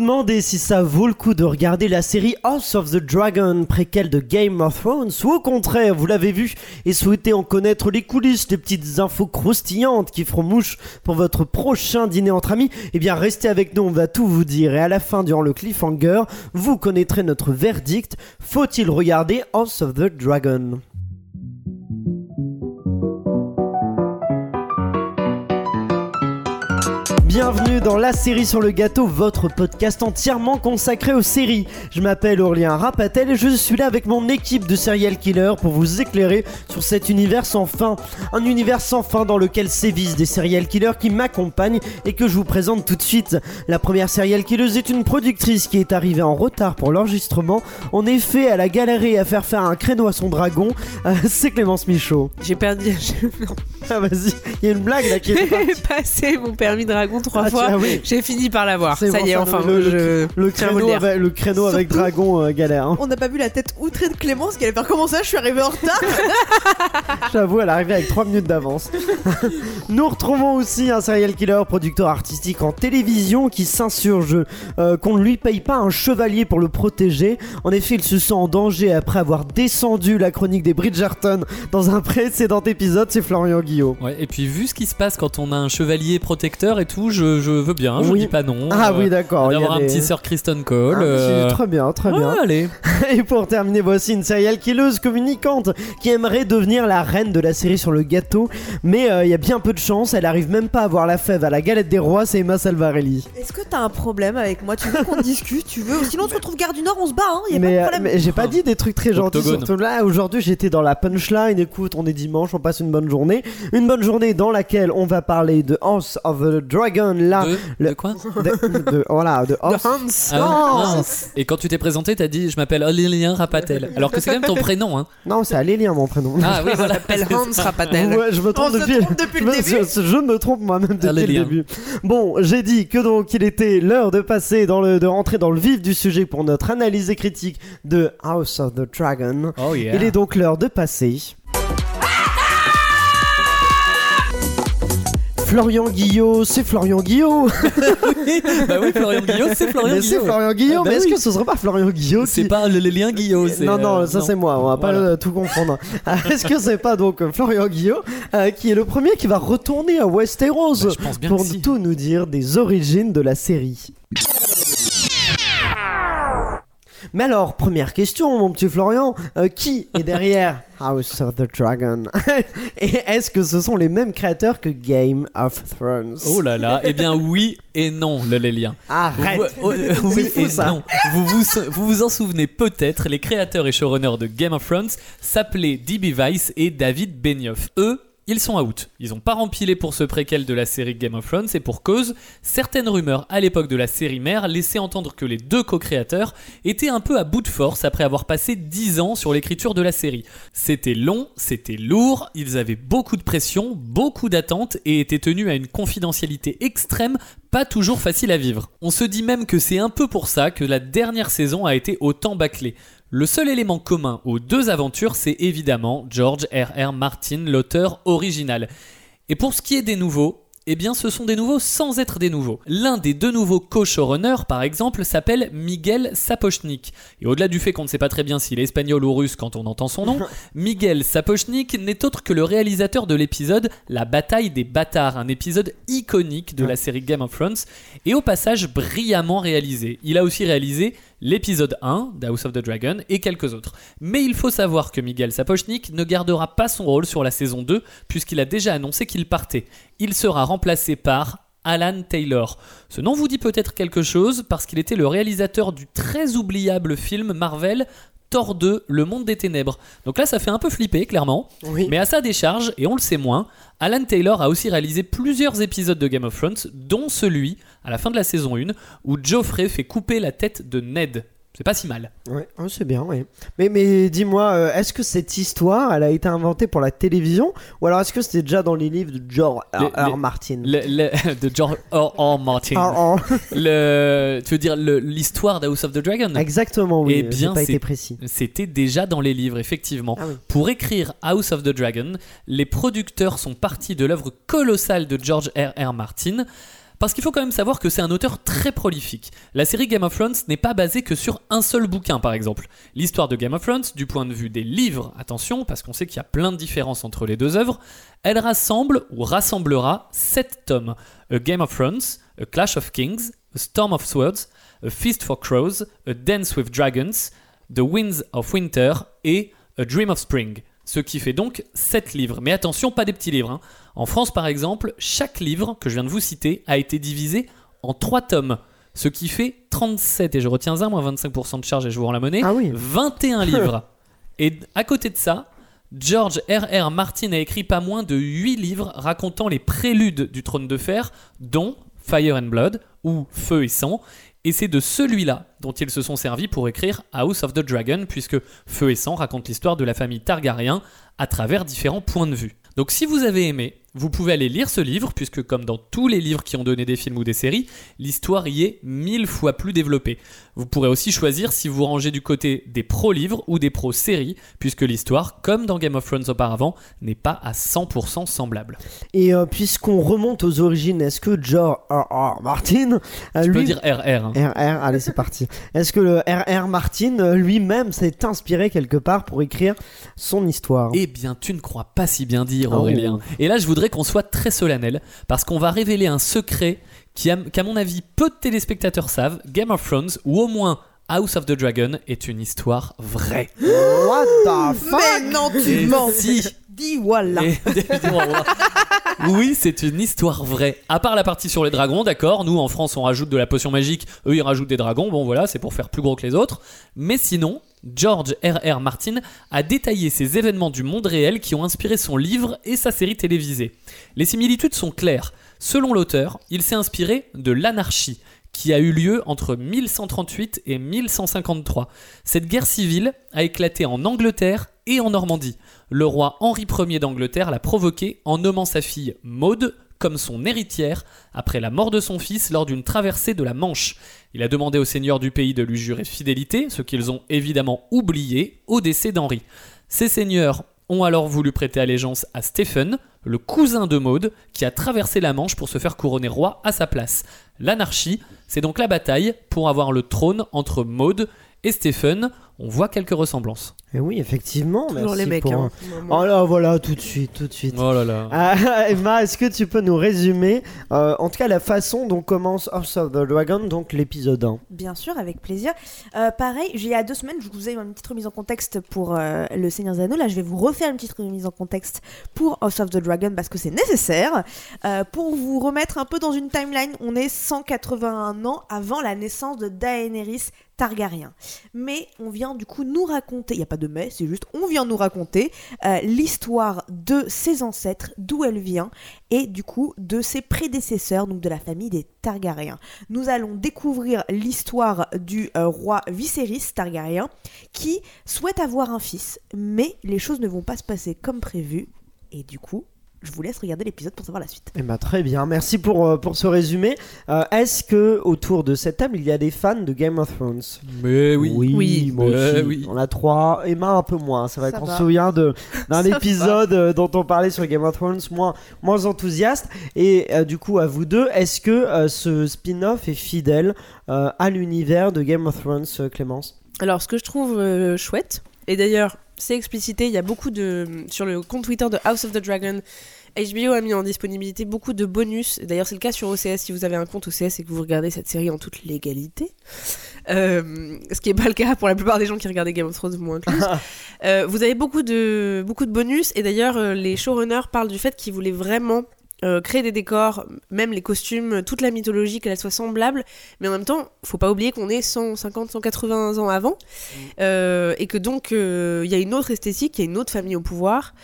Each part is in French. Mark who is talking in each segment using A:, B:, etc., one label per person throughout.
A: demandez si ça vaut le coup de regarder la série House of the Dragon, préquelle de Game of Thrones, ou au contraire, vous l'avez vu et souhaitez en connaître les coulisses, les petites infos croustillantes qui feront mouche pour votre prochain dîner entre amis, eh bien restez avec nous, on va tout vous dire. Et à la fin, durant le cliffhanger, vous connaîtrez notre verdict. Faut-il regarder House of the Dragon? Bienvenue dans La série sur le gâteau, votre podcast entièrement consacré aux séries. Je m'appelle Aurélien Rapatel et je suis là avec mon équipe de serial killers pour vous éclairer sur cet univers sans fin. Un univers sans fin dans lequel sévissent des serial killers qui m'accompagnent et que je vous présente tout de suite. La première serial killeuse est une productrice qui est arrivée en retard pour l'enregistrement. En effet, elle a galéré à faire faire un créneau à son dragon. Euh, C'est Clémence Michaud.
B: J'ai perdu.
A: Ah vas-y, il y a une blague là qui est
B: J'ai
A: partie.
B: passé mon permis dragon trois
A: Ah,
B: fois.
A: tiens, oui.
B: J'ai fini par l'avoir. Ça
A: bon,
B: y est,
A: ça,
B: enfin.
A: le-
B: je...
A: Le créneau, avec, le créneau avec
C: Surtout-
A: dragon euh, galère. hein.
C: On n'a pas vu la tête outrée de Clémence qui allait faire comment ça Je suis arrivée en retard.
A: J'avoue, elle est arrivée avec 3 minutes d'avance. Nous retrouvons aussi un serial killer, producteur artistique en télévision qui s'insurge euh, qu'on ne lui paye pas un chevalier pour le protéger. En effet, il se sent en danger après avoir descendu la chronique des Bridgerton dans un précédent épisode. C'est Florian Guillot.
D: Ouais, et puis vu ce qui se passe quand on a un chevalier protecteur et tout, je, je veux bien, je
A: Oui.
D: dis pas non.
A: Ah
D: Euh,
A: oui, d'accord. il y a
D: D'avoir un
A: des-
D: petit Sir Kristen Cole.
A: Ah,
D: euh,
A: Très bien, très
D: ouais,
A: bien.
D: allez.
A: Et pour terminer, voici une serial killeuse communicante qui aimerait devenir la reine de la série sur le gâteau, mais euh, il y a bien peu de chance, elle arrive même pas à avoir la fève à la galette des rois, c'est Emma Salvarelli.
C: Est-ce que t'as un problème avec moi? Tu veux qu'on discute Tu veux? Sinon, on se retrouve gare du Nord, on se bat, hein y a
A: Mais,
C: pas de
A: euh,
C: problème.
A: mais j'ai pas dit des trucs très gentils surtout là aujourd'hui j'étais dans la punchline écoute on est dimanche on passe une bonne journée une bonne journée dans laquelle on va parler de House of the Dragon là
D: De,
A: le-
D: de quoi
A: de, de- voilà de
B: De
A: House
B: Hans.
D: Ah. Et quand tu t'es présenté, t'as dit je m'appelle Aurélien Rapatel. Alors que c'est quand même ton prénom, hein.
A: non c'est Alélien mon prénom
D: Ah oui, voilà.
B: s'appelle Hans Rapatel.
A: Ouais, je me trompe
C: On se
A: depuis,
C: trompe depuis
A: je
C: le début.
A: Je, je me trompe moi-même depuis le début. Bon, j'ai dit que donc il était l'heure de passer dans le, de rentrer dans le vif du sujet pour notre analyse et critique de House of the Dragon.
D: Oh yeah.
A: Il est donc l'heure de passer. Florian Guillot, c'est Florian Guillot.
D: bah oui, Florian Guillot, c'est Florian
A: Mais c'est
D: Guillot.
A: Florian Guillot,
D: Ah bah
A: mais est-ce
D: oui.
A: que ce serait pas Florian Guillot
D: C'est
A: qui-
D: pas le lien Guillot.
A: Non, non,
D: euh,
A: ça c'est moi, on va pas
D: Voilà.
A: euh, tout confondre. Ah, Est-ce que c'est pas donc euh, Florian Guillot euh, qui est le premier qui va retourner à Westeros
D: Bah,
A: pour
D: si.
A: tout nous dire des origines de la série? Mais alors, première question, mon petit Florian, euh, qui est derrière House of the Dragon Et est-ce que ce sont les mêmes créateurs que Game of Thrones
D: Oh là là, eh bien oui et non, le lélien.
A: Arrête
D: Vous- euh, oui
A: fou,
D: et
A: ça.
D: non. Vous vous, vous vous en souvenez peut-être, les créateurs et showrunners de Game of Thrones s'appelaient D.B. Weiss et David Benioff. Eux, ils sont out. Ils ont pas rempilé pour ce préquel de la série Game of Thrones et pour cause, certaines rumeurs à l'époque de la série mère laissaient entendre que les deux co-créateurs étaient un peu à bout de force après avoir passé 10 ans sur l'écriture de la série. C'était long, c'était lourd, ils avaient beaucoup de pression, beaucoup d'attentes et étaient tenus à une confidentialité extrême pas toujours facile à vivre. On se dit même que c'est un peu pour ça que la dernière saison a été autant bâclée. Le seul élément commun aux deux aventures, c'est évidemment George R.R. Martin, l'auteur original. Et pour ce qui est des nouveaux, eh bien ce sont des nouveaux sans être des nouveaux. L'un des deux nouveaux co-showrunners, par exemple, s'appelle Miguel Sapochnik. Et au-delà du fait qu'on ne sait pas très bien s'il est espagnol ou russe quand on entend son nom, Miguel Sapochnik n'est autre que le réalisateur de l'épisode La bataille des bâtards, un épisode iconique de la série Game of Thrones, et au passage brillamment réalisé. Il a aussi réalisé l'épisode 1 d'House of the Dragon et quelques autres. Mais il faut savoir que Miguel Sapochnik ne gardera pas son rôle sur la saison 2 puisqu'il a déjà annoncé qu'il partait. Il sera remplacé par Alan Taylor. Ce nom vous dit peut-être quelque chose parce qu'il était le réalisateur du très oubliable film Marvel Thor 2, Le Monde des Ténèbres. Donc là, ça fait un peu flipper, clairement.
A: Oui.
D: Mais à sa décharge, et on le sait moins, Alan Taylor a aussi réalisé plusieurs épisodes de Game of Thrones, dont celui, à la fin de la saison 1, où Geoffrey fait couper la tête de Ned. C'est pas si mal.
A: Ouais, oh, c'est bien, oui. Mais, mais dis-moi, euh, est-ce que cette histoire, elle a été inventée pour la télévision Ou alors est-ce que c'était déjà dans les livres de George R.
D: Les-
A: R.
D: les-
A: Martin?
D: Le- le- de George R. R. Martin. Le, tu veux dire le- l'histoire d'House of the Dragon?
A: Exactement, oui.
D: Eh
A: j'ai
D: bien,
A: pas été
D: c'est-
A: précis.
D: C'était déjà dans les livres, effectivement.
A: Ah oui.
D: Pour écrire House of the Dragon, les producteurs sont partis de l'œuvre colossale de George R. R. Martin. Parce qu'il faut quand même savoir que c'est un auteur très prolifique. La série Game of Thrones n'est pas basée que sur un seul bouquin, par exemple. L'histoire de Game of Thrones, du point de vue des livres, attention, parce qu'on sait qu'il y a plein de différences entre les deux œuvres, elle rassemble ou rassemblera sept tomes. A Game of Thrones, A Clash of Kings, A Storm of Swords, A Feast for Crows, A Dance with Dragons, The Winds of Winter et A Dream of Spring. Ce qui fait donc 7 livres. Mais attention, pas des petits livres. hein. En France, par exemple, chaque livre que je viens de vous citer a été divisé en 3 tomes. Ce qui fait 37, et je retiens un, moins 25% de charge et je vous rends la monnaie,
A: Ah oui.
D: 21 livres. Et à côté de ça, George R.R. Martin a écrit pas moins de 8 livres racontant les préludes du trône de fer, dont Fire and Blood, ou Feu et Sang. Et c'est de celui-là dont ils se sont servis pour écrire House of the Dragon, puisque Feu et Sang raconte l'histoire de la famille Targaryen à travers différents points de vue. Donc si vous avez aimé, vous pouvez aller lire ce livre, puisque comme dans tous les livres qui ont donné des films ou des séries, l'histoire y est mille fois plus développée. Vous pourrez aussi choisir si vous rangez du côté des pro-livres ou des pro-séries, puisque l'histoire, comme dans Game of Thrones auparavant, n'est pas à 100% semblable.
A: Et euh, puisqu'on remonte aux origines, est-ce que George R.R. Martin, euh,
D: Tu peux
A: lui,
D: dire RR. hein.
A: RR, allez c'est parti. Est-ce que le RR Martin euh, lui-même s'est inspiré quelque part pour écrire son histoire?
D: Eh bien, tu ne crois pas si bien dire,
A: Oh.
D: Aurélien. Et là, je voudrais qu'on soit très solennel, parce qu'on va révéler un secret qui, a- qu'à mon avis, peu de téléspectateurs savent. Game of Thrones, ou au moins House of the Dragon, est une histoire vraie.
A: What the fuck?
C: Mais non, tu
D: Et
C: mens.
D: si.
C: Dis voilà.
D: Et- oui, c'est une histoire vraie. À part la partie sur les dragons, d'accord. Nous, en France, on rajoute de la potion magique. Eux, ils rajoutent des dragons. Bon, voilà, c'est pour faire plus gros que les autres. Mais sinon, George R.R. Martin a détaillé ces événements du monde réel qui ont inspiré son livre et sa série télévisée. Les similitudes sont claires. Selon l'auteur, il s'est inspiré de l'anarchie qui a eu lieu entre 1138 et 1153. Cette guerre civile a éclaté en Angleterre et en Normandie. Le roi Henri Ier d'Angleterre l'a provoqué en nommant sa fille Maude comme son héritière après la mort de son fils lors d'une traversée de la Manche. Il a demandé aux seigneurs du pays de lui jurer fidélité, ce qu'ils ont évidemment oublié au décès d'Henri. Ces seigneurs ont alors voulu prêter allégeance à Stephen, le cousin de Maude, qui a traversé la Manche pour se faire couronner roi à sa place. L'anarchie, c'est donc la bataille pour avoir le trône entre Maude et Stephen. On voit quelques ressemblances.
A: Eh oui, effectivement.
C: Toujours
A: merci
C: les mecs.
A: pour-
C: hein.
A: Oh là, voilà, tout de suite, tout de suite.
D: Oh là là.
A: Ah, Emma, est-ce que tu peux nous résumer, euh, en tout cas, la façon dont commence House of the Dragon, donc l'épisode 1
C: Bien sûr, avec plaisir. Euh, pareil, j'ai- il y a deux semaines, je vous ai une petite remise en contexte pour euh, le Seigneur des Anneaux. Là, je vais vous refaire une petite remise en contexte pour House of the Dragon parce que c'est nécessaire. Euh, pour vous remettre un peu dans une timeline, on est 181 ans avant la naissance de Daenerys Targaryen. Mais on vient du coup nous raconter, il n'y a pas de mais, c'est juste on vient nous raconter euh, l'histoire de ses ancêtres, d'où elle vient, et du coup de ses prédécesseurs, donc de la famille des Targaryens. Nous allons découvrir l'histoire du euh, roi Viserys Targaryen qui souhaite avoir un fils, mais les choses ne vont pas se passer comme prévu, et du coup, je vous laisse regarder l'épisode pour savoir la suite.
A: Eh ben, très bien, merci pour, euh, pour ce résumé. Euh, Est-ce que autour de cette table, il y a des fans de Game of Thrones?
D: Mais
A: oui,
B: Oui.
A: moi
D: Euh,
A: aussi.
D: oui.
A: On a trois, Emma un peu moins. C'est vrai
C: Ça
A: qu'on se souvient d'un épisode euh, dont on parlait sur Game of Thrones, moins, moins enthousiaste. Et euh, du coup, à vous deux, est-ce que euh, ce spin-off est fidèle euh, à l'univers de Game of Thrones, euh, Clémence?
B: Alors, ce que je trouve euh, chouette, et d'ailleurs, c'est explicité, il y a beaucoup de. Sur le compte Twitter de House of the Dragon, HBO a mis en disponibilité beaucoup de bonus. D'ailleurs, c'est le cas sur OCS si vous avez un compte OCS et que vous regardez cette série en toute légalité. Euh, ce qui n'est pas le cas pour la plupart des gens qui regardaient Game of Thrones, moins inclus. Euh, vous avez beaucoup de, beaucoup de bonus. Et d'ailleurs, euh, les showrunners parlent du fait qu'ils voulaient vraiment. Euh, créer des décors, même les costumes, toute la mythologie, qu'elle soit semblable, mais en même temps, faut pas oublier qu'on est 150, 180 ans avant, euh, et que donc euh, il y a une autre esthétique, il y a une autre famille au pouvoir.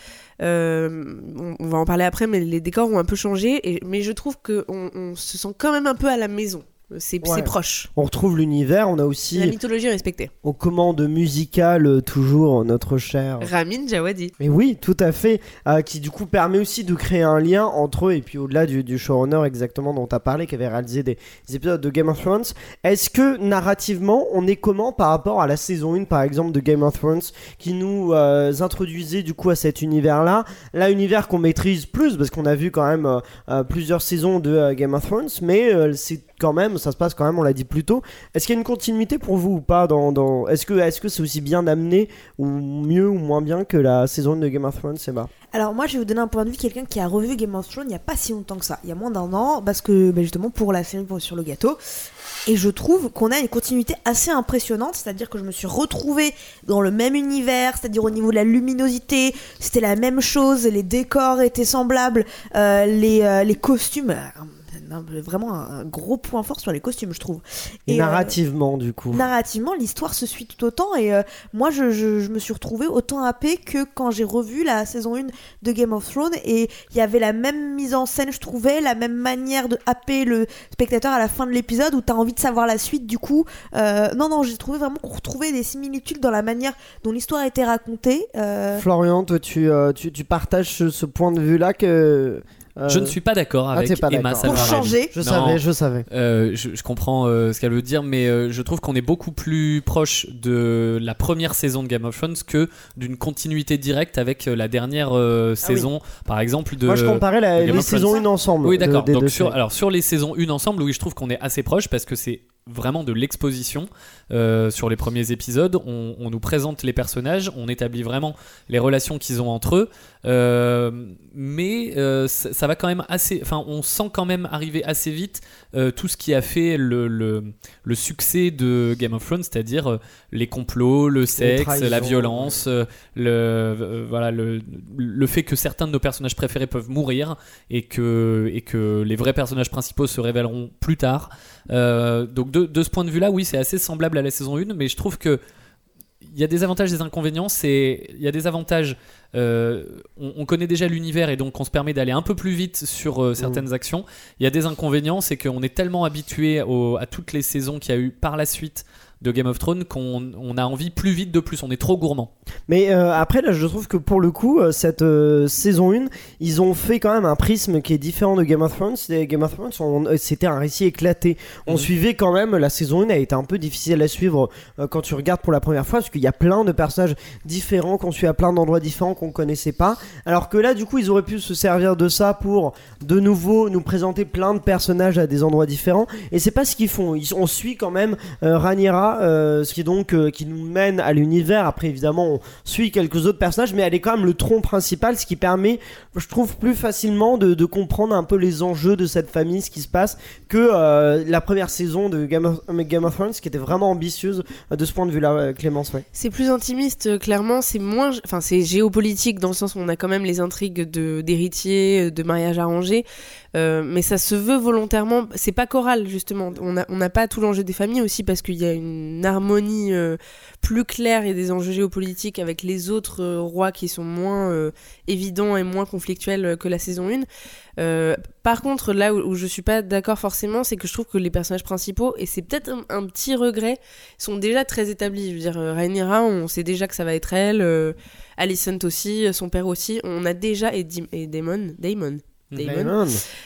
B: Euh, on, on va en parler après, mais les décors ont un peu changé, et, mais je trouve qu'on on se sent quand même un peu à la maison. C'est
A: Ouais.
B: proche.
A: On retrouve l'univers, on a
B: La
A: aussi
B: mythologie est respectée.
A: aux commandes musicales euh, toujours notre cher.
B: Ramin Djawadi.
A: Mais oui, tout à fait, euh, qui du coup permet aussi de créer un lien entre eux et puis au-delà du, du showrunner exactement dont tu as parlé, qui avait réalisé des, des épisodes de Game of Thrones. Est-ce que narrativement, on est comment par rapport à la saison 1 par exemple de Game of Thrones qui nous euh, introduisait du coup à cet univers-là Là, univers qu'on maîtrise plus parce qu'on a vu quand même euh, plusieurs saisons de euh, Game of Thrones, mais euh, c'est quand même, ça se passe quand même, on l'a dit plus tôt. Est-ce qu'il y a une continuité pour vous ou pas dans. Est-ce que c'est aussi bien amené ou mieux ou moins bien que la saison 1 de Game of Thrones, Seba?
C: Alors moi je vais vous donner un point de vue quelqu'un qui a revu Game of Thrones il n'y a pas si longtemps que ça, il y a moins d'un an, parce que bah, justement pour la série sur le gâteau. Et je trouve qu'on a une continuité assez impressionnante, c'est-à-dire que je me suis retrouvée dans le même univers, c'est-à-dire au niveau de la luminosité, c'était la même chose, les décors étaient semblables, euh, les, euh, les costumes, euh, vraiment un, un gros point fort sur les costumes je trouve.
A: Et,
C: Et, euh,
A: narrativement, du coup.
C: narrativement, l'histoire se suit tout autant. Et euh, moi, je, je- je me suis retrouvée autant happée que quand j'ai revu la saison 1 de Game of Thrones. Et il y avait la même mise en scène, je trouvais, la même manière de happer le spectateur à la fin de l'épisode où tu as envie de savoir la suite. Du coup, euh, non, non, j'ai trouvé vraiment qu'on retrouvait des similitudes dans la manière dont l'histoire a été racontée.
A: Florian, toi, tu, tu, tu partages ce, ce point de vue-là que. Euh,
D: Je ne suis pas d'accord
A: Ah,
D: avec
A: t'es pas
D: Emma
C: pour changer.
A: Je
D: Non.
A: savais, je savais.
D: Euh, je, je comprends euh, ce qu'elle veut dire, mais euh, je trouve qu'on est beaucoup plus proche de la première saison de Game of Thrones que d'une continuité directe avec euh, la dernière euh,
A: Ah oui.
D: saison, par exemple de.
A: Moi, je comparais la-
D: de Game
A: les saisons 1 ensemble.
D: Oui, d'accord. Donc sur, alors sur les saisons 1 ensemble, oui, je trouve qu'on est assez proche parce que c'est vraiment de l'exposition euh, sur les premiers épisodes. On, on nous présente les personnages, on établit vraiment les relations qu'ils ont entre eux, euh, mais euh, ça, ça va quand même assez. Enfin, on sent quand même arriver assez vite tout ce qui a fait le, le, le succès de Game of Thrones, c'est-à-dire les complots, le sexe, la violence, le voilà le, le fait que certains de nos personnages préférés peuvent mourir et que, et que les vrais personnages principaux se révéleront plus tard. Euh, donc de, de ce point de vue-là, oui, c'est assez semblable à la saison 1, mais je trouve que il y a des avantages et des inconvénients. C'est il y a des avantages. euh, on, on connaît déjà l'univers et donc on se permet d'aller un peu plus vite sur euh, certaines actions. Il y a des inconvénients, c'est qu'on est tellement habitué à toutes les saisons qu'il y a eu par la suite de Game of Thrones qu'on on a envie plus vite de plus. On est trop gourmand.
A: Mais euh, après, là, je trouve que pour le coup, euh, cette euh, saison 1, ils ont fait quand même un prisme qui est différent de Game of Thrones. C'était- Game of Thrones, on- c'était un récit éclaté. On
D: Mhm.
A: suivait quand même, la saison 1 a été un peu difficile à suivre euh, quand tu regardes pour la première fois, parce qu'il y a plein de personnages différents qu'on suit à plein d'endroits différents qu'on connaissait pas. Alors que là, du coup, ils auraient pu se servir de ça pour de nouveau nous présenter plein de personnages à des endroits différents. Et c'est pas ce qu'ils font. Ils, on suit quand même euh, Euh, ce qui donc euh, qui nous mène à l'univers. Après, évidemment, on suit quelques autres personnages, mais elle est quand même le tronc principal, ce qui permet, je trouve, plus facilement de, comprendre un peu les enjeux de cette famille, ce qui se passe, que euh, la première saison de Game of, Thrones, qui était vraiment ambitieuse de ce point de vue-là, Clémence. Ouais.
B: C'est plus intimiste, clairement. C'est moins, enfin, c'est géopolitique dans le sens où on a quand même les intrigues de d'héritiers, de mariage arrangé, mais ça se veut volontairement. C'est pas choral justement. On n'a on n'a pas tout l'enjeu des familles aussi parce qu'il y a une harmonie euh, plus claire et des enjeux géopolitiques avec les autres euh, rois qui sont moins euh, évidents et moins conflictuels que la saison 1. Euh, par contre, là où, où je suis pas d'accord forcément, c'est que je trouve que les personnages principaux, et c'est peut-être un, petit regret, sont déjà très établis. Je veux dire, Rhaenyra, on sait déjà que ça va être elle, Alicent aussi, son père aussi. On a déjà, et, Dim- et Damon, Damon, Damon.
A: Damon,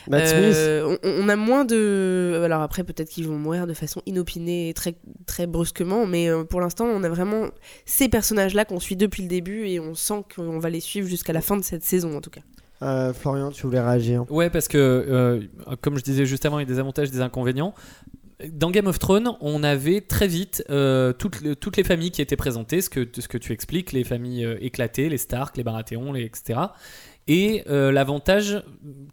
A: Matt Smith.
B: Euh, on, on a moins de. Alors après, peut-être qu'ils vont mourir de façon inopinée et très, très brusquement, mais euh, pour l'instant, on a vraiment ces personnages-là qu'on suit depuis le début et on sent qu'on va les suivre jusqu'à la fin de cette saison en tout cas.
A: Euh, Florian, tu voulais réagir?
D: Ouais, parce que, euh, comme je disais juste avant, il y a des avantages et des inconvénients. Dans Game of Thrones, on avait très vite euh, toutes, les- toutes les familles qui étaient présentées, ce que, ce que tu expliques, les familles euh, éclatées, les Stark, les Baratheon, les, etc. Et euh, l'avantage,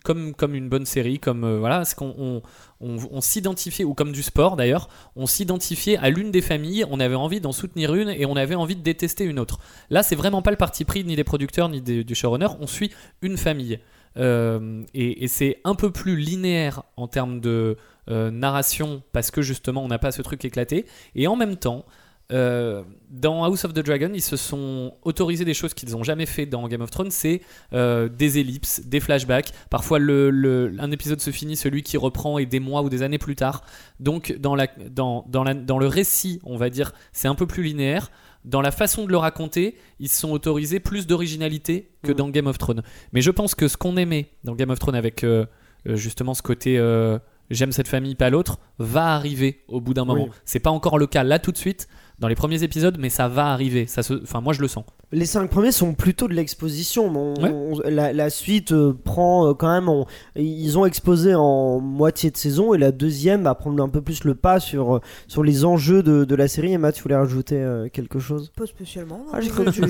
D: comme, comme une bonne série, comme euh, voilà, c'est qu'on on, s'identifiait, ou comme du sport d'ailleurs, on s'identifiait à l'une des familles, on avait envie d'en soutenir une et on avait envie de détester une autre. Là, c'est vraiment pas le parti pris ni des producteurs ni des- du showrunner, on suit une famille. Euh, et et c'est un peu plus linéaire en termes de narration parce que justement on n'a pas ce truc éclaté. Et en même temps, euh, dans House of the Dragon, ils se sont autorisés des choses qu'ils n'ont jamais fait dans Game of Thrones, c'est euh, des ellipses, des flashbacks. Parfois, le, le- un épisode se finit, celui qui reprend est des mois ou des années plus tard. Donc, dans, la, dans, dans, la- dans le récit, on va dire, c'est un peu plus linéaire. Dans la façon de le raconter, ils se sont autorisés plus d'originalité que
A: Mhm.
D: dans Game of Thrones. Mais je pense que ce qu'on aimait dans Game of Thrones avec euh, justement ce côté j'aime cette famille, pas l'autre, va arriver au bout d'un moment.
A: Oui.
D: C'est pas encore le cas là tout de suite dans les premiers épisodes, mais ça va arriver. Ça se... Enfin, moi je le sens.
A: Les cinq premiers sont plutôt de l'exposition. mais on-
D: Ouais.
A: on- la, la suite euh, prend euh, quand même. on- ils ont exposé en moitié de saison et la deuxième va prendre un peu plus le pas sur, euh, sur les enjeux de, de la série. Emma, tu voulais rajouter euh, quelque chose?
C: Pas spécialement. non.
A: Ah, j'ai cru que tu-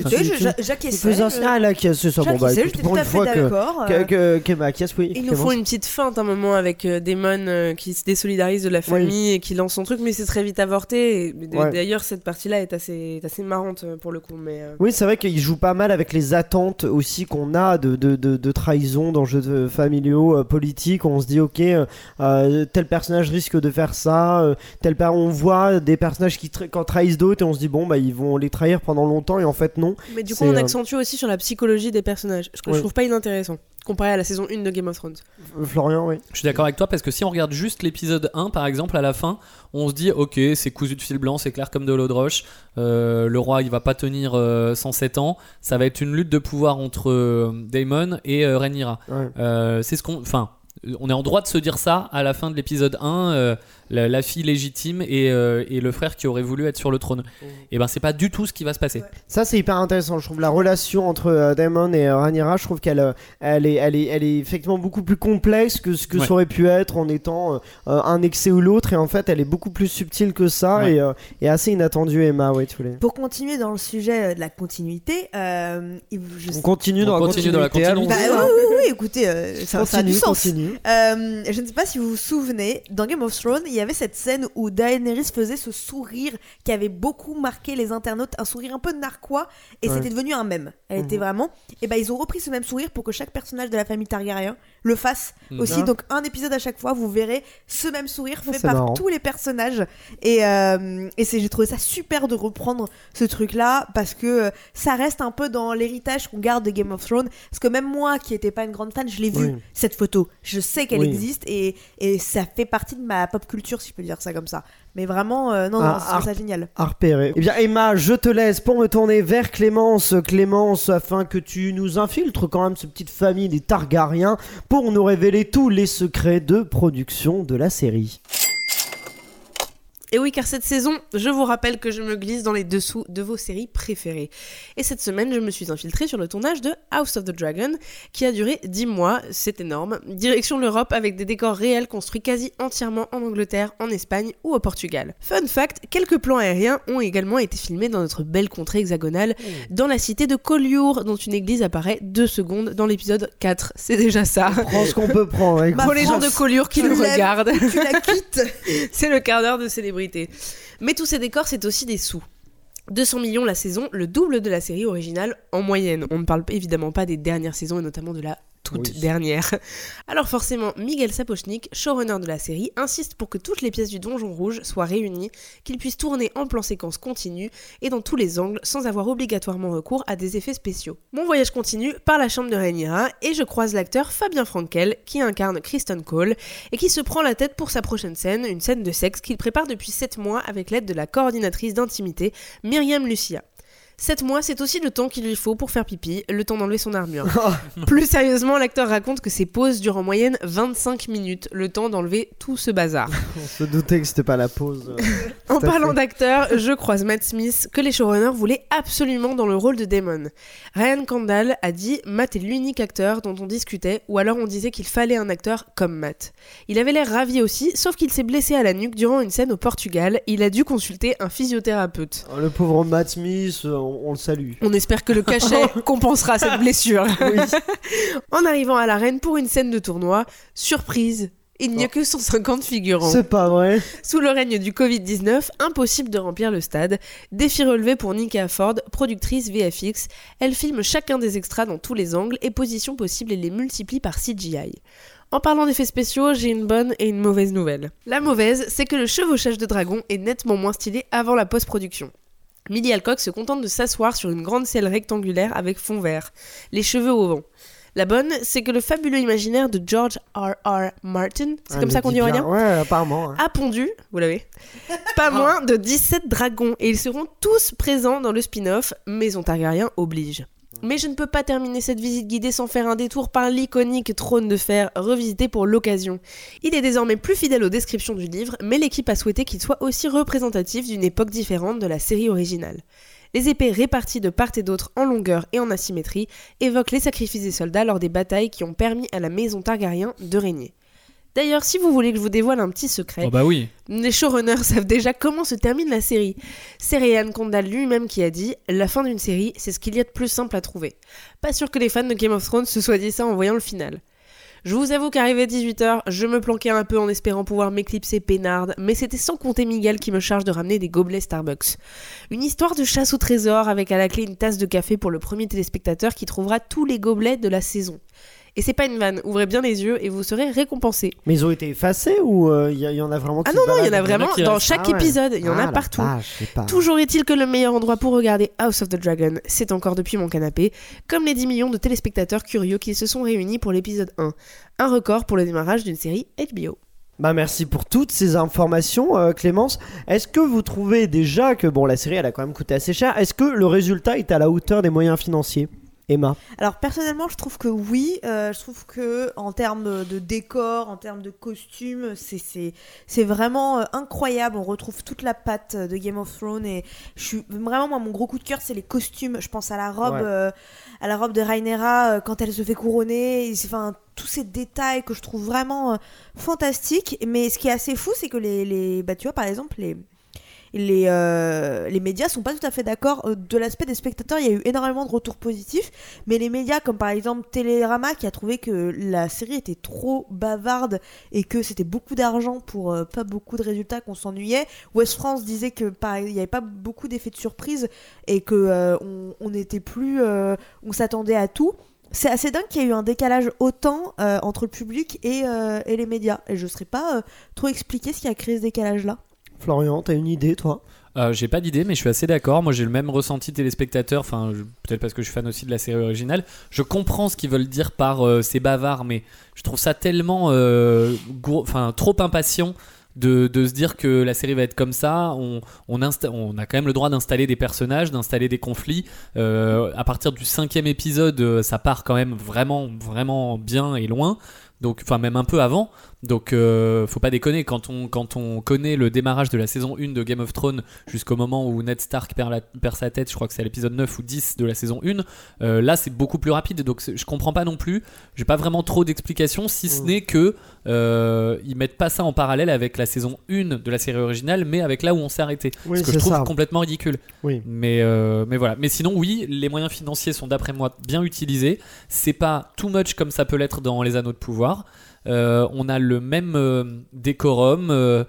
C: J'acquiesçais.
A: Ah là, qui- c'est ça. Bon, bah, écoute,
C: j'étais
A: pour
C: tout à
A: une
C: fait
A: fois que.
C: euh,
A: qu'Emma acquiesce, oui.
B: Il nous faut une petite feinte un moment avec euh, Damon euh, qui se désolidarise de la famille et qui lance son truc, mais c'est très vite avorté. D'ailleurs, cette partie-là est assez, est assez marrante pour le coup. Mais, euh,
A: Oui, c'est vrai qu'il joue pas mal avec les attentes aussi qu'on a de, de, de, de trahison dans jeux de- familiaux, euh, politiques. On se dit, ok, euh, euh, tel personnage risque de faire ça. euh, tel on voit des personnages qui tra- quand trahissent d'autres et on se dit, bon, bah, ils vont les trahir pendant longtemps et en fait, non.
B: mais du coup, on accentue aussi sur la psychologie des personnages, ce que
A: Ouais.
B: je trouve pas inintéressant, comparé à la saison 1 de Game of Thrones.
A: Euh, Florian, oui.
D: Je suis d'accord avec toi parce que si on regarde juste l'épisode 1 par exemple à la fin, on se dit ok c'est cousu de fil blanc, c'est clair comme de l'eau de roche, Euh, le roi il va pas tenir euh, 107 ans, ça va être une lutte de pouvoir entre euh, Daemon et euh, Rhaenyra.
A: Ouais.
D: Euh, c'est ce qu'on, enfin, on est en droit de se dire ça à la fin de l'épisode 1, euh, la, la fille légitime et, euh, et le frère qui aurait voulu être sur le trône. Et ben c'est pas du tout ce qui va se passer.
A: Ça, c'est hyper intéressant. Je trouve la relation entre euh, Daemon et euh, Rhaenyra, je trouve qu'elle euh, elle est, elle est, elle est effectivement beaucoup plus complexe que ce que
D: Ouais.
A: ça aurait pu être en étant un excès ou l'autre. Et en fait, elle est beaucoup plus subtile que ça
D: Ouais.
A: et, euh, et assez inattendue, Emma. Ouais, tu voulais.
C: Pour continuer dans le sujet de la continuité, euh, je
A: On continue dans
D: On
A: la
D: continue dans la
A: continuité,
C: Bah, oui, oui, oui, écoutez, euh, ça, ça a du
A: Continue,
C: sens.
A: continue.
C: Euh, je ne sais pas si vous vous souvenez, dans Game of Thrones, il y avait cette scène où Daenerys faisait ce sourire qui avait beaucoup marqué les internautes, un sourire un peu narquois, et
A: Ouais.
C: c'était devenu un mème. Elle était
A: Mhm.
C: vraiment. Et ben ils ont repris ce même sourire pour que chaque personnage de la famille Targaryen le fasse
D: Mhm.
C: aussi.
A: Ah.
C: Donc un épisode à chaque fois, vous verrez ce même sourire fait par
A: marrant.
C: tous les personnages. Et, euh, et c'est, j'ai trouvé ça super de reprendre ce truc-là parce que euh, ça reste un peu dans l'héritage qu'on garde de Game of Thrones. Parce que même moi, qui n'étais pas une grande fan, je l'ai vue
A: Oui.
C: cette photo. Je sais qu'elle
A: Oui.
C: existe et, et ça fait partie de ma pop culture, si je peux dire ça comme ça. Mais vraiment, euh, non, non,
A: Ah, ah.
C: ça génial.
A: à repérer. Eh bien, Emma, je te laisse pour me tourner vers Clémence. Clémence, afin que tu nous infiltres quand même cette petite famille des Targaryens pour nous révéler tous les secrets de production de la série.
B: Et oui, car cette saison, je vous rappelle que je me glisse dans les dessous de vos séries préférées. Et cette semaine, je me suis infiltrée sur le tournage de House of the Dragon, qui a duré 10 mois, c'est énorme. Direction l'Europe avec des décors réels construits quasi entièrement en Angleterre, en Espagne ou au Portugal. Fun fact, quelques plans aériens ont également été filmés dans notre belle contrée hexagonale, dans la cité de Collioure, dont une église apparaît 2 secondes dans l'épisode 4. C'est déjà ça.
A: Prends ce qu'on peut prendre. avec
C: Bah,
B: Pour les gens de Collioure qui nous regardent.
C: tu la quittes
B: C'est le quart d'heure de Mais tous ces décors, c'est aussi des sous. 200 millions la saison, le double de la série originale en moyenne. On ne parle évidemment pas des dernières saisons et notamment de la toute
A: Oui.
B: dernière. Alors forcément, Miguel Sapochnik, showrunner de la série, insiste pour que toutes les pièces du Donjon Rouge soient réunies, qu'il puisse tourner en plan séquence continu et dans tous les angles sans avoir obligatoirement recours à des effets spéciaux. Mon voyage continue par la chambre de Rhaenyra et je croise l'acteur Fabien Frankel qui incarne Kristen Cole et qui se prend la tête pour sa prochaine scène, une scène de sexe qu'il prépare depuis 7 mois avec l'aide de la coordinatrice d'intimité, Myriam Lucia. 7 mois, c'est aussi le temps qu'il lui faut pour faire pipi, le temps d'enlever son armure. Plus sérieusement, l'acteur raconte que ses pauses durent en moyenne 25 minutes, le temps d'enlever tout ce bazar.
A: On se doutait que c'était pas la pause.
B: En
A: Tout à
B: parlant d'acteur, je croise Matt Smith que les showrunners voulaient absolument dans le rôle de Damon. Ryan Kandal a dit Matt est l'unique acteur dont on discutait, ou alors on disait qu'il fallait un acteur comme Matt. Il avait l'air ravi aussi, sauf qu'il s'est blessé à la nuque durant une scène au Portugal. Il a dû consulter un physiothérapeute.
A: Oh, Le pauvre Matt Smith, euh, on, on le salue.
B: On espère que le cachet compensera cette blessure.
A: Oui.
B: En arrivant à l'arène pour une scène de tournoi, surprise, il n'y a que 150 figurants.
A: C'est pas vrai.
B: Sous le règne du Covid-19, impossible de remplir le stade. Défi relevé pour Nika Ford, productrice VFX. Elle filme chacun des extras dans tous les angles et positions possibles et les multiplie par CGI. En parlant d'effets spéciaux, j'ai une bonne et une mauvaise nouvelle. La mauvaise, c'est que le chevauchage de dragon est nettement moins stylé avant la post-production. Millie Alcock se contente de s'asseoir sur une grande selle rectangulaire avec fond vert, les cheveux au vent. La bonne, c'est que le fabuleux imaginaire de George R. R. Martin, c'est
A: Ah,
B: comme ça qu'on dit. Aurélien
A: Ouais, apparemment.
B: a pondu, vous l'avez, pas moins de 17 dragons et ils seront tous présents dans le spin-off Maison Targaryen oblige. Mais je ne peux pas terminer cette visite guidée sans faire un détour par l'iconique trône de fer revisité pour l'occasion. Il est désormais plus fidèle aux descriptions du livre, mais l'équipe a souhaité qu'il soit aussi représentatif d'une époque différente de la série originale. Les épées réparties de part et d'autre en longueur et en asymétrie évoquent les sacrifices des soldats lors des batailles qui ont permis à la maison Targaryen de régner. D'ailleurs, si vous voulez que je vous dévoile un petit secret,
D: Oh bah oui.
B: les showrunners savent déjà comment se termine la série. C'est Ryan Condal lui-même qui a dit La fin d'une série, c'est ce qu'il y a de plus simple à trouver. Pas sûr que les fans de Game of Thrones se soient dit ça en voyant le final. Je vous avoue qu'arrivé à 18h, je me planquais un peu en espérant pouvoir m'éclipser peinarde, mais c'était sans compter Miguel qui me charge de ramener des gobelets Starbucks. Une histoire de chasse au trésor avec à la clé une tasse de café pour le premier téléspectateur qui trouvera tous les gobelets de la saison. Et c'est pas une vanne, ouvrez bien les yeux et vous serez récompensés.
A: Mais ils ont été effacés ou euh, il y, y en a vraiment qui
B: Ah non, non, il y en a vraiment dans
D: restent.
B: chaque
A: Ah ouais.
B: épisode, il y en
A: Ah,
B: a
A: la
B: partout. Toujours est-il que le meilleur endroit pour regarder House of the Dragon, c'est encore depuis mon canapé, comme les 10 millions de téléspectateurs curieux qui se sont réunis pour l'épisode 1. Un record pour le démarrage d'une série HBO.
A: Bah merci pour toutes ces informations, euh, Clémence. Est-ce que vous trouvez déjà que bon la série elle a quand même coûté assez cher Est-ce que le résultat est à la hauteur des moyens financiers? Emma
C: Alors personnellement, je trouve que oui. Euh, je trouve que en termes de, décor, en termes de costumes, c'est c'est c'est vraiment euh, incroyable. On retrouve toute la patte de Game of Thrones et je suis vraiment moi mon gros coup de cœur, c'est les costumes. Je pense à la robe,
A: Ouais.
C: euh, à la robe de Rhaenyra quand elle se fait couronner. Enfin tous ces détails que je trouve vraiment fantastiques. Mais ce qui est assez fou, c'est que les les bah tu vois par exemple les les, euh, les médias sont pas tout à fait d'accord euh, de l'aspect des spectateurs. Il y a eu énormément de retours positifs, mais les médias, comme par exemple Télérama, qui a trouvé que la série était trop bavarde et que c'était beaucoup d'argent pour euh, pas beaucoup de résultats, qu'on s'ennuyait. West France disait que il n'y avait pas beaucoup d'effets de surprise et que euh, on, était plus, on s'attendait à tout. C'est assez dingue qu'il y ait eu un décalage autant entre le public et, et les médias. Et je ne saurais pas trop expliquer ce qui a créé ce décalage-là.
A: Florian, t'as une idée toi?
D: Euh, j'ai pas d'idée, mais je suis assez d'accord. Moi, j'ai le même ressenti téléspectateur. Enfin, peut-être parce que je suis fan aussi de la série originale. Je comprends ce qu'ils veulent dire par euh, ces bavards, mais je trouve ça tellement, euh, trop impatient. De, se dire que la série va être comme ça, on, a quand même le droit d'installer des personnages, d'installer des conflits. À partir du cinquième épisode, ça part quand même vraiment, vraiment bien et loin. Donc, enfin, même un peu avant. Donc, euh, faut pas déconner. Quand on, quand on connaît le démarrage de la saison 1 de Game of Thrones jusqu'au moment où Ned Stark perd, la- perd sa tête, je crois que c'est à l'épisode 9 ou 10 de la saison 1, euh, là, c'est beaucoup plus rapide. Donc, je comprends pas non plus. J'ai pas vraiment trop d'explications, si ce
A: Mm.
D: n'est que euh, ils mettent pas ça en parallèle avec la saison 1 de la série originale, mais avec là où on s'est arrêté.
A: Oui,
D: ce que je trouve
A: ça.
D: complètement ridicule.
A: Oui.
D: Mais, euh, mais voilà. Mais sinon, oui, les moyens financiers sont d'après moi bien utilisés. C'est pas too much comme ça peut l'être dans Les Anneaux de Pouvoir. Euh, on a le même euh, décorum. euh,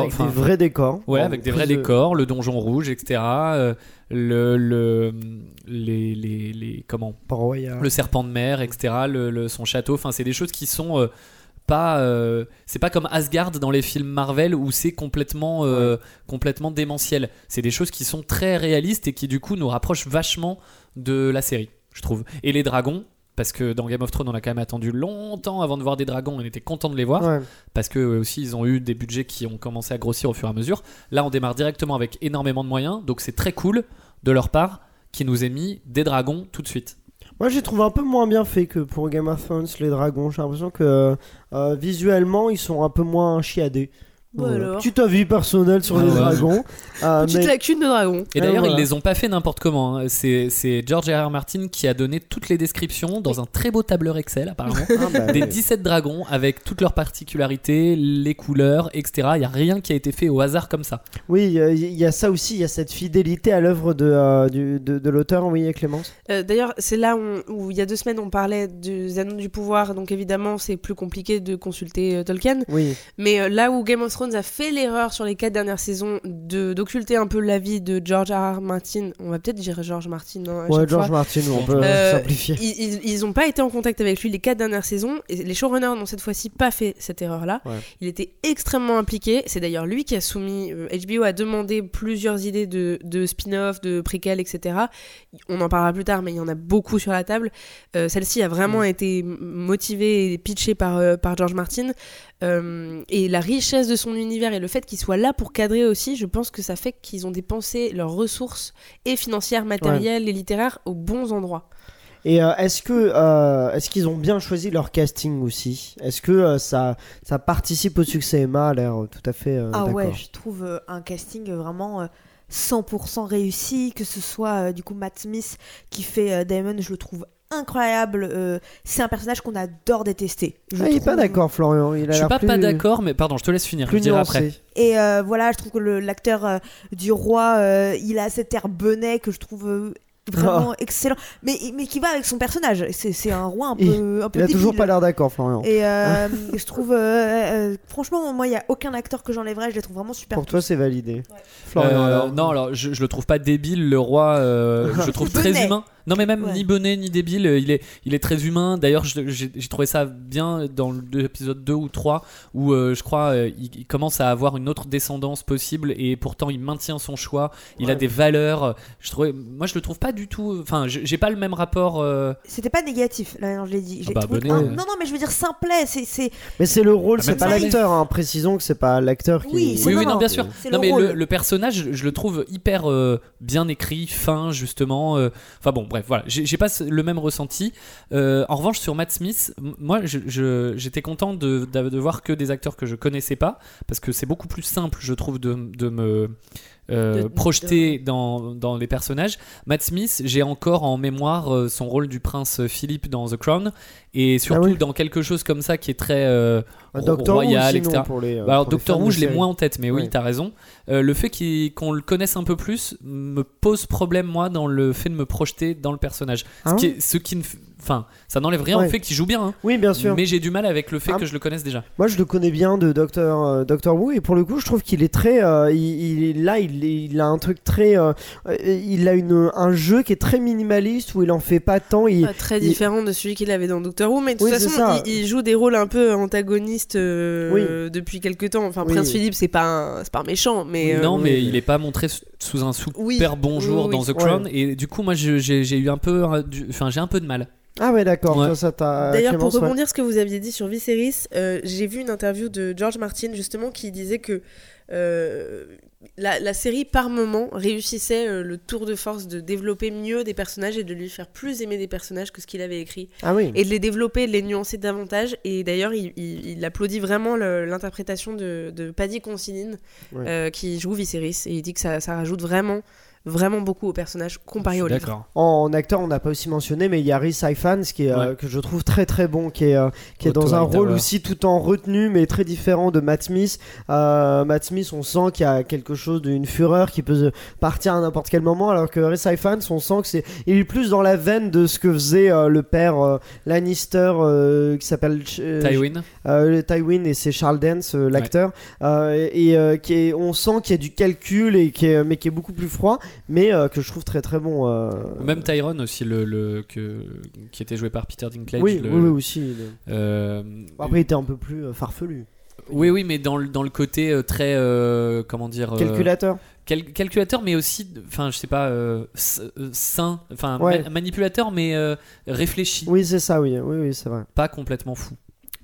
A: Avec des vrais décors.
D: Ouais, avec des vrais
A: de-
D: décors, le donjon rouge, etc. euh, le, le, les, les, les- comment le serpent de mer, etc. Le, le- son château. Enfin, c'est des choses qui sont euh, pas. c'est pas comme Asgard dans les films Marvel où c'est complètement, complètement démentiel. C'est des choses qui sont très réalistes et qui du coup nous rapprochent vachement de la série, je trouve. Et les dragons. Parce que dans Game of Thrones, on a quand même attendu longtemps avant de voir des dragons. On était content de les voir
A: Ouais.
D: parce que euh, aussi ils ont eu des budgets qui ont commencé à grossir au fur et à mesure. Là, on démarre directement avec énormément de moyens, donc c'est très cool de leur part qui nous aient mis des dragons tout de suite.
A: Moi j'ai trouvé un peu moins bien fait que pour Game of Thrones les dragons. J'ai l'impression que euh, visuellement ils sont un peu moins chiadés. Voilà.
B: alors.
A: Petit avis personnel sur
D: Ah
A: les
D: ouais.
A: dragons. Euh,
B: Petite
A: mais-
B: lacune de dragon.
D: Et
A: Ouais,
D: d'ailleurs,
A: voilà.
D: ils les ont pas fait n'importe comment. hein. C'est c'est George R. R. Martin qui a donné toutes les descriptions dans un très beau tableur Excel, apparemment.
A: Ah, bah,
D: des
A: oui.
D: 17 dragons avec toutes leurs particularités, les couleurs, etc. Il y a rien qui a été fait au hasard comme ça.
A: Oui, il y a- il y, a ça aussi, il y a cette fidélité à l'œuvre de, euh, du- de, de l'auteur, oui, Clémence?
B: Euh, D'ailleurs, c'est là où, où il y a deux semaines on parlait des anneaux du pouvoir, donc évidemment c'est plus compliqué de consulter euh, Tolkien.
A: Oui,
B: Mais euh, là où Game of Thrones Thrones a fait l'erreur sur les quatre dernières saisons de d'occulter un peu l'avis de George R. R. Martin. On va peut-être dire George Martin. hein,
A: Ouais, George
B: fois.
A: Martin, on peut
B: Euh,
A: simplifier.
B: Ils, ils, ils ont pas été en contact avec lui les quatre dernières saisons. Et les showrunners n'ont cette fois-ci pas fait cette erreur-là.
A: Ouais.
B: Il était extrêmement impliqué. C'est d'ailleurs lui qui a soumis. euh, HBO a demandé plusieurs idées de, de spin-off, de préquels, etc. On en parlera plus tard, mais il y en a beaucoup sur la table. Euh, Celle-ci a vraiment été m- motivée et pitchée par, euh, par George Martin. Euh, et la richesse de son univers et le fait qu'il soit là pour cadrer aussi, je pense que ça fait qu'ils ont dépensé leurs ressources et financières, matérielles et littéraires aux bons endroits.
A: Et euh, est-ce que euh, est-ce qu'ils ont bien choisi leur casting aussi? Est-ce que euh, ça ça participe au succès? Emma a l'air tout à fait euh,
C: Ah ouais, je trouve euh, un casting vraiment euh, 100% réussi, que ce soit euh, du coup Matt Smith qui fait euh, Damon, je le trouve incroyable. euh, c'est un personnage qu'on adore détester. Je
A: Ah, il est pas d'accord Florian, il a
D: Je suis pas,
A: plus,
D: pas d'accord, mais pardon, je te laisse finir. Je
A: plus
D: dirai
A: nuancé.
D: après.
C: Et euh, voilà, je trouve que l'acteur euh, du roi, euh, il a cet air benet que je trouve euh, vraiment excellent, mais, mais qui va avec son personnage. C'est c'est un roi un
A: Il-
C: peu, un peu
A: Il a toujours pas l'air d'accord Florian.
C: Et euh, je trouve, euh, euh, franchement, moi, il y a aucun acteur que j'enlèverais. Je les trouve vraiment super.
A: Pour toi c'est validé. Florian
D: Euh,
A: alors.
D: non, alors je, je le trouve pas débile, le roi. euh, je le trouve très humain. Non, mais même
C: Ouais.
D: ni bonnet ni débile, euh, il est, il est très humain. D'ailleurs, j'ai trouvé ça bien dans l'épisode 2 ou 3 où euh, je crois euh, il, il commence à avoir une autre descendance possible et pourtant il maintient son choix. Il a des valeurs. Je trouvais, moi, je le trouve pas du tout. Enfin, j'ai pas le même rapport. euh,
C: C'était pas négatif, là, non, je l'ai dit. J'ai
D: bah,
C: trouvé-
D: bonnet,
C: Ah, non, non, mais je veux dire simplet. C'est, c'est...
A: Mais c'est le rôle,
D: Ah,
A: c'est pas l'acteur. Hein. Précisons que c'est pas l'acteur qui.
C: Oui,
D: Oui, oui,
C: non,
D: non, bien sûr. Non,
C: le
D: mais le, le personnage, je le trouve hyper euh, bien écrit, fin, justement. euh, Enfin bon, bref, voilà. J'ai pas le même ressenti. Euh, en revanche, sur Matt Smith, moi, j'étais content de, voir que des acteurs que je connaissais pas, parce que c'est beaucoup plus simple, je trouve, de me euh,
B: De-
D: projeter dans, dans les personnages. Matt Smith, j'ai encore en mémoire euh, son rôle du prince Philippe dans The Crown, et surtout
A: Ah oui.
D: dans quelque chose comme ça qui est très euh,
A: Doctor
D: royal,
A: sinon,
D: etc.
A: pour les. euh,
D: Bah alors Doctor Who, je l'ai moins en tête, mais oui,
A: Ouais.
D: t'as raison. Le fait qu'on le connaisse un peu plus me pose problème moi dans le fait de me projeter dans le personnage.
A: Ah
D: ce, qui
A: ouais
D: est- ce qui ne, enfin, ça n'enlève rien
A: Ouais.
D: au fait qu'il joue bien, hein.
A: Oui, bien sûr.
D: mais j'ai du mal avec le fait
A: Ah.
D: que je le connaisse déjà.
A: Moi, je le connais bien de Doctor, euh, Doctor Who et pour le coup, je trouve qu'il est très. euh, il, il- là, il, il a un truc très. euh, il a une, un jeu qui est très minimaliste où il en fait pas tant. Il,
B: Pas très
A: il-
B: différent de celui qu'il avait dans Doctor Who, mais de toute
A: Oui,
B: façon, il, il joue des rôles un peu antagonistes euh, depuis quelques temps. Enfin,
A: Oui.
B: Prince Philippe, c'est pas, un- c'est pas un méchant, mais. euh,
D: non,
A: oui,
D: mais il est pas montré sous un super
B: Oui.
D: bonjour
B: Oui, oui,
D: dans
B: oui.
D: The Crown, et du coup, moi, j'ai eu un peu, enfin, j'ai un peu de mal.
A: Ah ouais, d'accord.
D: Ouais.
A: Ça.
B: D'ailleurs, pour
A: ouais.
B: rebondir ce que vous aviez dit sur Viserys, euh, j'ai vu une interview de George Martin justement qui disait que euh, la, la série par moment réussissait euh, le tour de force de développer mieux des personnages et de lui faire plus aimer des personnages que ce qu'il avait écrit
A: Ah oui.
B: et de les développer, de les nuancer davantage. Et d'ailleurs, il, il- il applaudit vraiment l'interprétation de, de Paddy Considine
A: Ouais.
B: euh, qui joue Viserys et il dit que ça, ça rajoute vraiment, vraiment beaucoup au personnage comparé au livre.
A: En acteur, on n'a pas aussi mentionné, mais il y a Rhys Ifans qui est, euh, que je trouve très très bon, qui est, euh, qui est dans un rôle aussi tout en retenue, mais très différent de Matt Smith. Euh, Matt Smith, on sent qu'il y a quelque chose d'une fureur qui peut partir à n'importe quel moment, alors que Rhys Ifans, on sent que c'est, il est plus dans la veine de ce que faisait euh, le père euh, Lannister, euh, qui s'appelle euh,
D: Tywin.
A: euh, Tywin et c'est Charles Dance euh, l'acteur Euh, et euh, qui est, on sent qu'il y a du calcul et qui est, mais qui est beaucoup plus froid mais euh, que je trouve très très bon euh,
D: Même Tyrone aussi, le, le- que, qui était joué par Peter Dinklage.
A: oui,
D: le-
A: oui oui aussi
D: euh,
A: après il était un peu plus farfelu
D: Oui, oui, mais dans le, dans le côté très. euh, comment dire. euh,
A: calculateur
D: cal- calculateur, mais aussi. Enfin, je sais pas. euh, sain. Enfin,
A: Ouais.
D: ma- manipulateur, mais réfléchi.
A: oui c'est ça oui oui oui c'est vrai
D: Pas complètement fou.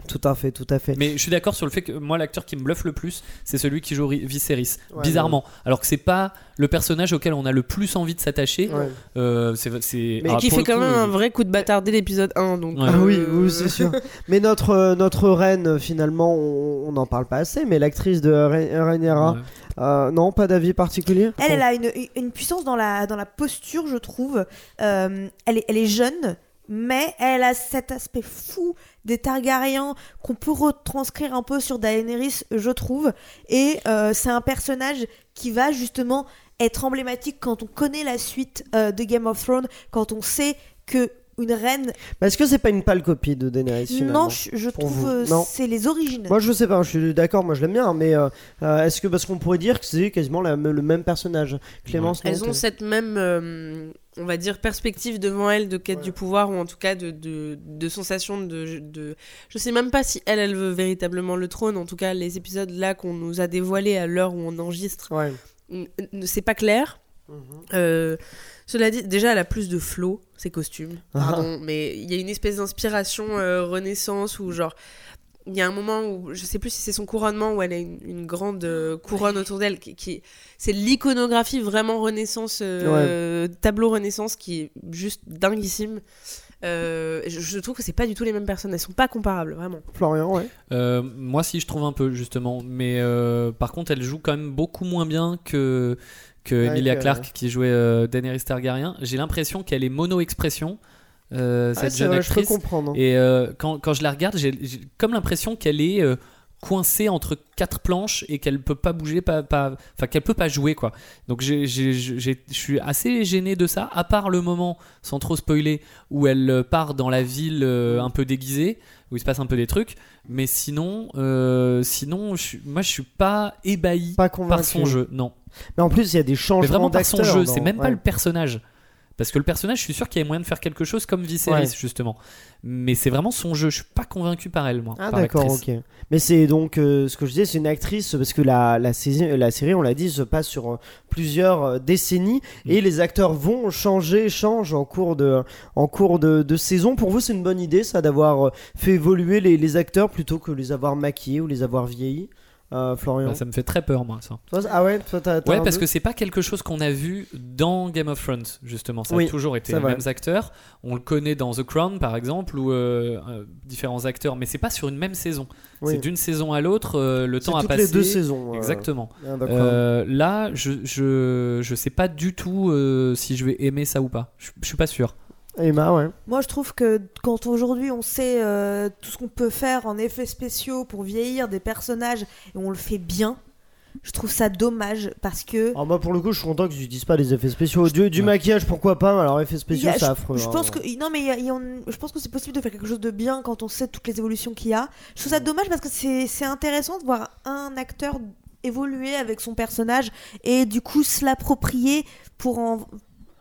A: Tout à fait tout à fait
D: Mais je suis d'accord sur le fait que moi, l'acteur qui me bluffe le plus, c'est celui qui joue Viserys.
A: Ouais,
D: bizarrement. Alors que c'est pas le personnage auquel on a le plus envie de s'attacher.
A: Ouais.
D: Euh, c'est. c'est-
A: Mais
D: ah,
B: qui fait quand
D: coup,
B: même un vrai coup de bâtard dès l'épisode 1. Donc,
D: Ouais.
A: Ah oui,
B: euh,
A: oui, c'est sûr. Mais notre, notre reine, finalement, on n'en parle pas assez, mais l'actrice de Rha- Rhaenyra,
D: ouais.
A: euh, non, pas d'avis particulier
C: Elle, elle a une, une puissance dans la, dans la posture, je trouve. Euh, elle, est, elle est jeune, mais elle a cet aspect fou des Targaryens qu'on peut retranscrire un peu sur Daenerys, je trouve. Et euh, c'est un personnage qui va justement être emblématique quand on connaît la suite euh, de Game of Thrones, quand on sait que une reine.
A: Bah, Est-ce que c'est pas une pâle copie de Daenerys finalement
C: Non, je, trouve euh,
A: Non.
C: c'est les origines.
A: Moi je sais pas, je suis d'accord, moi je l'aime bien, mais euh, euh, est-ce que parce qu'on pourrait dire que c'est quasiment la- le même personnage Clémence,
B: Elles ont cette même, euh, on va dire, perspective devant elles de quête
A: Ouais.
B: du pouvoir, ou en tout cas de, de, de sensation de, de... Je sais même pas si elle, elle veut véritablement le trône. En tout cas, les épisodes là qu'on nous a dévoilés à l'heure où on enregistre,
A: Ouais.
B: c'est pas clair. Euh, cela dit, déjà, elle a plus de flow, ses costumes.
A: Ah.
B: Pardon, mais il y a une espèce d'inspiration euh, Renaissance où, genre, il y a un moment où, je sais plus si c'est son couronnement, où elle a une, une grande euh, couronne autour d'elle, qui, qui- c'est l'iconographie vraiment Renaissance, euh, tableau Renaissance, qui est juste dinguissime. Euh, je, je trouve que c'est pas du tout les mêmes personnes, elles sont pas comparables, vraiment.
A: Florian, ouais.
D: Euh, moi, si je trouve un peu justement, mais euh, par contre, elle joue quand même beaucoup moins bien que que Emilia
A: que-
D: Clarke qui jouait euh, Daenerys Targaryen. J'ai l'impression qu'elle est mono-expression euh,
A: Ah,
D: cette
A: c'est
D: jeune
A: vrai, je peux
D: actrice.
A: comprendre. hein.
D: Et euh, quand, quand je la regarde, j'ai comme l'impression qu'elle est euh, coincée entre quatre planches et qu'elle peut pas bouger, pas, pas, enfin qu'elle peut pas jouer quoi. Donc je suis assez gêné de ça, à part le moment, sans trop spoiler, où elle euh, part dans la ville euh, un peu déguisée, où il se passe un peu des trucs. Mais sinon, euh, sinon, je moi je suis pas ébahi
A: Pas
D: par son jeu, non.
A: Mais en plus, il y a des changements
D: vraiment par son
A: d'acteurs
D: jeu,
A: dans-
D: c'est même pas le personnage. Parce que le personnage, je suis sûr qu'il y a moyen de faire quelque chose comme Viserys,
A: Ouais.
D: justement. Mais c'est vraiment son jeu. Je suis pas convaincu par elle, moi.
A: Ah d'accord, ok. Mais c'est donc euh, ce que je disais, c'est une actrice parce que la, la, la série, on l'a dit, se passe sur euh, plusieurs euh, décennies
D: Mm.
A: et les acteurs vont changer, changent en cours de, en cours de, de saison. Pour vous, c'est une bonne idée ça d'avoir fait évoluer les, les acteurs plutôt que les avoir maquillés ou les avoir vieillis, euh, Florian.
D: Bah, ça me fait très peur, moi, ça.
A: Toi, ah ouais, toi t'as
D: Ouais, parce que c'est pas quelque chose qu'on a vu dans Game of Thrones, justement. Ça
A: Oui,
D: a toujours été les
A: vrai.
D: mêmes acteurs. On le connaît dans The Crown, par exemple, ou euh, euh, différents acteurs, mais c'est pas sur une même saison.
A: Oui.
D: C'est d'une saison à l'autre, le temps a
A: toutes
D: passé.
A: les deux saisons.
D: Exactement.
A: Ah,
D: là, je, je, je sais pas du tout si je vais aimer ça ou pas. Je, je suis pas sûr.
A: Emma, ouais.
C: Moi, je trouve que quand aujourd'hui on sait euh, tout ce qu'on peut faire en effets spéciaux pour vieillir des personnages et on le fait bien, je trouve ça dommage parce que.
A: Alors moi pour le coup je suis content qu'ils n'utilisent pas les effets spéciaux. Du, du
D: Ouais.
A: maquillage pourquoi pas, alors effets spéciaux c'est affreux.
C: je
A: hein.
C: pense que non mais il y a- il y a- je pense que c'est possible de faire quelque chose de bien quand on sait toutes les évolutions qu'il y a. Je trouve ça dommage parce que c'est c'est intéressant de voir un acteur évoluer avec son personnage et du coup se l'approprier pour en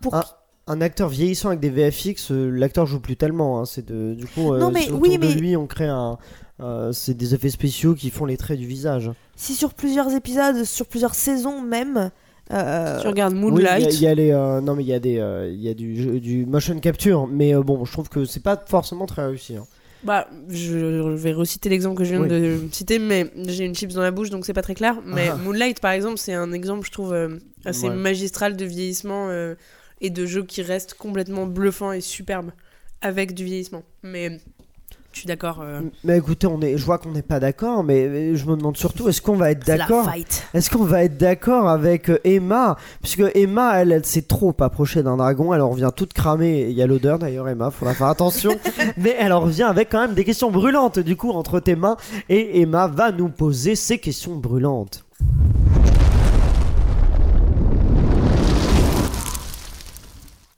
C: pour
A: Ah, Un acteur vieillissant avec des VFX, euh, l'acteur joue plus tellement. hein, c'est de, du coup, euh,
C: Non, mais
A: autour
C: oui,
A: de
C: mais-
A: lui on crée un. euh, c'est des effets spéciaux qui font les traits du visage.
C: si sur plusieurs épisodes, sur plusieurs saisons même. euh,
B: Tu regardes
A: Oui, il y a-
B: Moonlight.
A: il y, a les, euh, non mais il y a des, euh, il y a du, du motion capture, mais euh, bon, je trouve que c'est pas forcément très réussi. hein.
B: Bah, je vais reciter l'exemple que je viens
A: Oui.
B: de citer, mais j'ai une chips dans la bouche, donc c'est pas très clair. Mais
A: Ah.
B: Moonlight, par exemple, c'est un exemple, je trouve, euh, assez
A: Ouais.
B: magistral de vieillissement euh, et de jeu qui reste complètement bluffant et superbe avec du vieillissement. Mais je suis d'accord. euh,
A: Mais écoutez, on est, je vois qu'on n'est pas d'accord, mais mais je me demande surtout, est-ce qu'on va être
B: la
A: d'accord. Est-ce qu'on va être d'accord avec euh, Emma? Puisque Emma, elle, elle s'est trop approchée d'un dragon, elle en revient toute cramée. Il y a l'odeur d'ailleurs, Emma, faudra faire attention. Mais elle en revient avec quand même des questions brûlantes, du coup, entre tes mains. Et Emma va nous poser ces questions brûlantes.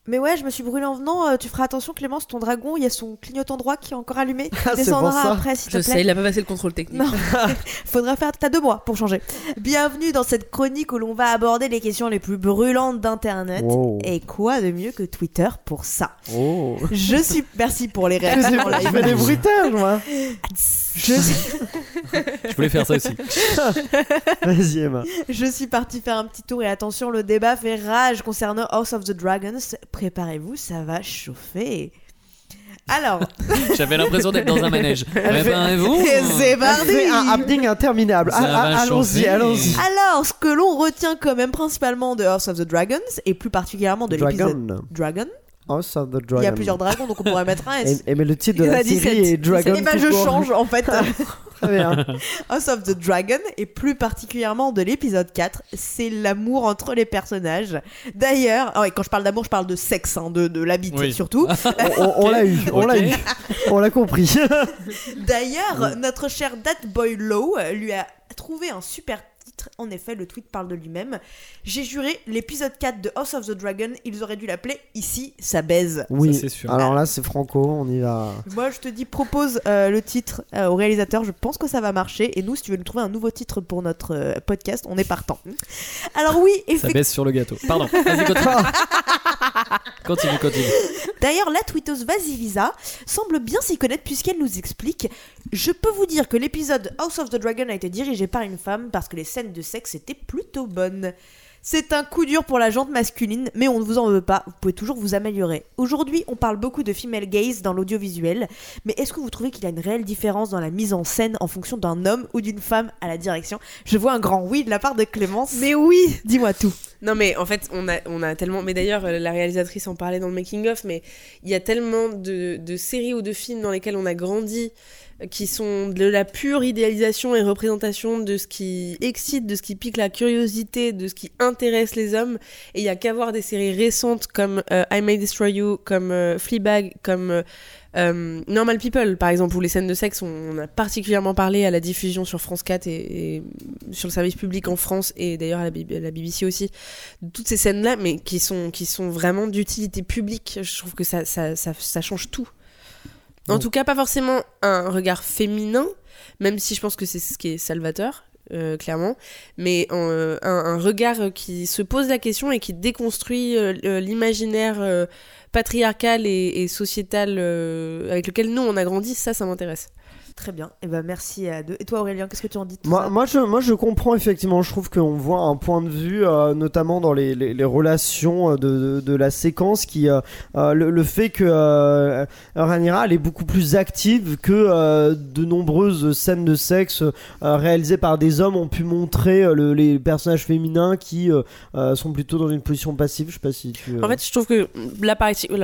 C: Mais ouais, je me suis brûlée en venant. euh, tu feras attention, Clémence, ton dragon, il y a son clignotant droit qui est encore allumé.
A: Ah,
C: Il descendra
A: ça.
C: après, s'il
B: Je
C: te
B: sais,
C: plaît.
B: il a pas passé le contrôle technique.
C: Non, faudra faire. T'as deux mois pour changer. Bienvenue dans cette chronique où l'on va aborder les questions les plus brûlantes d'Internet.
A: Wow.
C: Et quoi de mieux que Twitter pour ça
A: Oh.
C: Je suis. Merci pour les réactions.
A: je fais des bruitages, moi.
C: Je suis,
D: Je voulais faire ça aussi.
A: Vas-y, Emma.
C: je suis partie faire un petit tour et attention, le débat fait rage concernant House of the Dragons. Préparez-vous, ça va chauffer. Alors,
D: J'avais l'impression d'être dans un manège. Préparez-vous.
C: c'est
A: un happening interminable. Ah, ah, allons-y, allons-y.
C: Alors, ce que l'on retient quand même principalement de House of the Dragons, et plus particulièrement de l'épisode
A: Dragon.
C: Dragon,
A: House of the Dragon.
C: il y a plusieurs dragons, donc on pourrait mettre un S.
A: Et, et mais le titre de la
C: a 17.
A: série est Dragon.
C: Et ben
A: tout
C: je
A: court.
C: change en fait.
A: Très bien.
C: House of the Dragon, et plus particulièrement de l'épisode 4, c'est l'amour entre les personnages. D'ailleurs, ah quand je parle d'amour, je parle de sexe, hein, de, de
D: Oui.
C: surtout.
A: On, on- on l'a eu, on l'a eu. On l'a compris.
C: D'ailleurs, notre cher Dat Boy Low euh, lui a trouvé un super titre. En effet, le tweet parle de lui-même. J'ai juré, l'épisode 4 de House of the Dragon, ils auraient dû l'appeler Ici, ça baise.
A: Oui,
D: Ça, c'est sûr.
A: alors là c'est franco, on y va.
C: Moi, je te dis, propose euh, le titre euh, au réalisateur. Je pense que ça va marcher. Et nous, si tu veux nous trouver un nouveau titre pour notre euh, podcast, on est partant. Alors oui,
D: Ça
C: effectivement.
D: baisse sur le gâteau. Pardon, vas-y, continue. continue, continue.
C: D'ailleurs, la tweetos Vasilisa semble bien s'y connaître puisqu'elle nous explique Je peux vous dire que l'épisode House of the Dragon a été dirigé par une femme parce que les scènes de sexe étaient plutôt bonnes. C'est un coup dur pour la jante masculine, mais on ne vous en veut pas, vous pouvez toujours vous améliorer. Aujourd'hui, on parle beaucoup de female gaze dans l'audiovisuel, mais est-ce que vous trouvez qu'il y a une réelle différence dans la mise en scène en fonction d'un homme ou d'une femme à la direction? Je vois un grand oui de la part de Clémence.
B: Mais oui
C: dis-moi tout.
B: Non mais en fait on a, on a tellement... Mais d'ailleurs euh, la réalisatrice en parlait dans le making of, mais il y a tellement de, de séries ou de films dans lesquels on a grandi qui sont de la pure idéalisation et représentation de ce qui excite, de ce qui pique la curiosité, de ce qui intéresse les hommes. Et il y a qu'à voir des séries récentes comme euh, I May Destroy You, comme euh, Fleabag, comme euh, euh, Normal People par exemple, où les scènes de sexe, on, on a particulièrement parlé à la diffusion sur France 4 et, sur le service public en France et d'ailleurs à la, BBC aussi. De toutes ces scènes là mais qui sont qui sont vraiment d'utilité publique. Je trouve que ça, ça, ça change tout en
A: Donc-
B: tout cas pas forcément un regard féminin même si je pense que c'est ce qui est salvateur euh, clairement mais euh, un, un regard qui se pose la question et qui déconstruit euh, euh, l'imaginaire patriarcal et, et sociétal avec lequel nous on a grandi ça ça m'intéresse
C: Très bien. Et ben merci à deux. Et toi Aurélien, qu'est-ce que tu en dis
A: Moi, moi, je, moi, je comprends effectivement. Je trouve qu'on voit un point de vue, euh, notamment dans les, les, les relations euh, de, de, de la séquence, qui euh, euh, le, le fait que euh, Rhaenyra elle est beaucoup plus active que euh, de nombreuses scènes de sexe euh, réalisées par des hommes ont pu montrer euh, le- les personnages féminins qui sont plutôt dans une position passive. Je sais pas si tu. euh,
B: En fait, je trouve que là,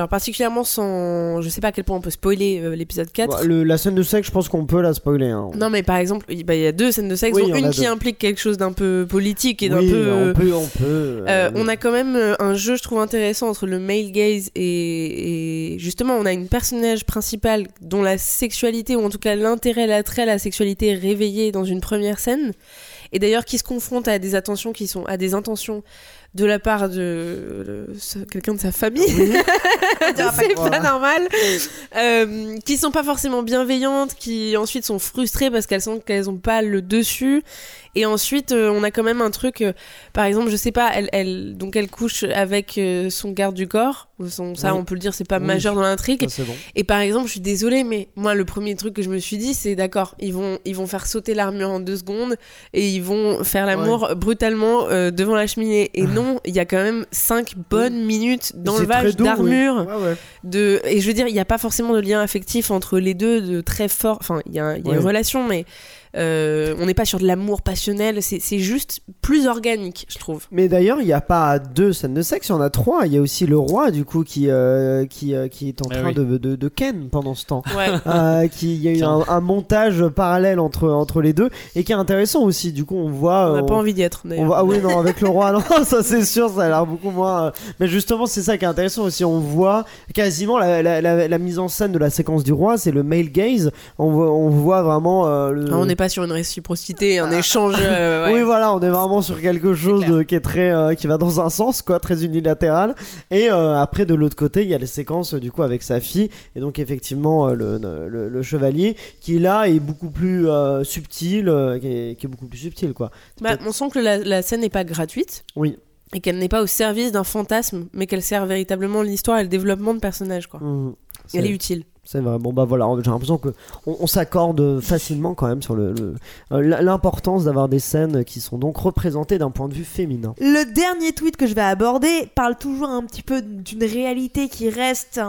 B: particulièrement sans. Je sais pas à quel point on peut spoiler euh, l'épisode 4.
A: bah, le- la scène de sexe, je pense qu'on peut la spoiler. hein.
B: Non, mais par exemple, il bah, il y a deux scènes de sexe,
A: Oui,
B: dont une qui
A: deux.
B: implique quelque chose d'un peu politique et d'un
A: oui,
B: peu.
A: on peut, on peut.
B: Euh,
A: euh,
B: on a quand même euh, un jeu, je trouve intéressant entre le male gaze et, et justement, on a une personnage principale dont la sexualité ou en tout cas l'intérêt, l'attrait à la sexualité est réveillé dans une première scène, et d'ailleurs qui se confronte à des attentions qui sont à des intentions de la part de euh, quelqu'un de sa famille. c'est pas normal. Euh, qui sont pas forcément bienveillantes, qui ensuite sont frustrées parce qu'elles sentent qu'elles ont pas le dessus. Et ensuite, euh, on a quand même un truc, euh, par exemple, je sais pas, elle, elle, donc elle couche avec son garde du corps. Son, ça,
A: Oui.
B: on peut le dire, c'est pas
A: Oui.
B: majeur dans l'intrigue.
A: bon.
B: Et par exemple, je suis désolée, mais moi, le premier truc que je me suis dit, c'est d'accord, ils vont, ils vont faire sauter l'armure en deux secondes et ils vont faire l'amour brutalement devant la cheminée. Et non, il y a quand même cinq bonnes minutes d'enlevage
A: doux, oui.
B: d'armure.
A: Ouais, ouais.
B: De... Et je veux dire, il n'y a pas forcément de lien affectif entre les deux de très fort. Enfin, il y a, il y a
A: Ouais.
B: une relation, mais euh, on n'est pas sur de l'amour passionnel. C'est c'est juste plus organique, je trouve.
A: Mais d'ailleurs, il n'y a pas deux scènes de sexe, il y en a trois. Il y a aussi le roi, du coup, qui, euh, qui, euh, qui est en
D: Ah
A: train
D: oui.
A: de, de, de ken pendant ce temps.
B: Ouais.
A: Euh, qui, il y a eu un, un montage parallèle entre, entre les deux et qui est intéressant aussi. Du coup, on voit.
B: on n'a pas envie d'y être,
A: on
B: d'ailleurs.
A: voit- ah oui, non, avec le roi, non, ça c'est sûr, ça a l'air beaucoup moins. euh, Mais justement, c'est ça qui est intéressant aussi. On voit quasiment la, la, la, la mise en scène de la séquence du roi, c'est le male gaze. On voit, on voit vraiment euh, le.
B: Ah, on n'est pas sur une réciprocité, un échange. euh, ouais.
A: Oui, voilà, on est vraiment sur quelque chose de- qui est très, euh, qui va dans un sens, quoi, très unilatéral. Et euh, après, de l'autre côté, il y a les séquences, du coup, avec sa fille, et donc effectivement le, le, le chevalier, qui là est beaucoup plus subtil, qui, est, qui est beaucoup plus subtil, quoi.
B: Bah, on sent que la, la scène n'est pas gratuite.
A: Oui.
B: Et qu'elle n'est pas au service d'un fantasme, mais qu'elle sert véritablement l'histoire et le développement de personnages, quoi.
A: Mhm.
B: Elle est utile.
A: C'est vrai. Bon bah voilà, j'ai l'impression que on, s'accorde facilement quand même sur le, euh, l'importance d'avoir des scènes qui sont donc représentées d'un point de vue féminin.
C: Le dernier tweet que je vais aborder parle toujours un petit peu d'une réalité qui reste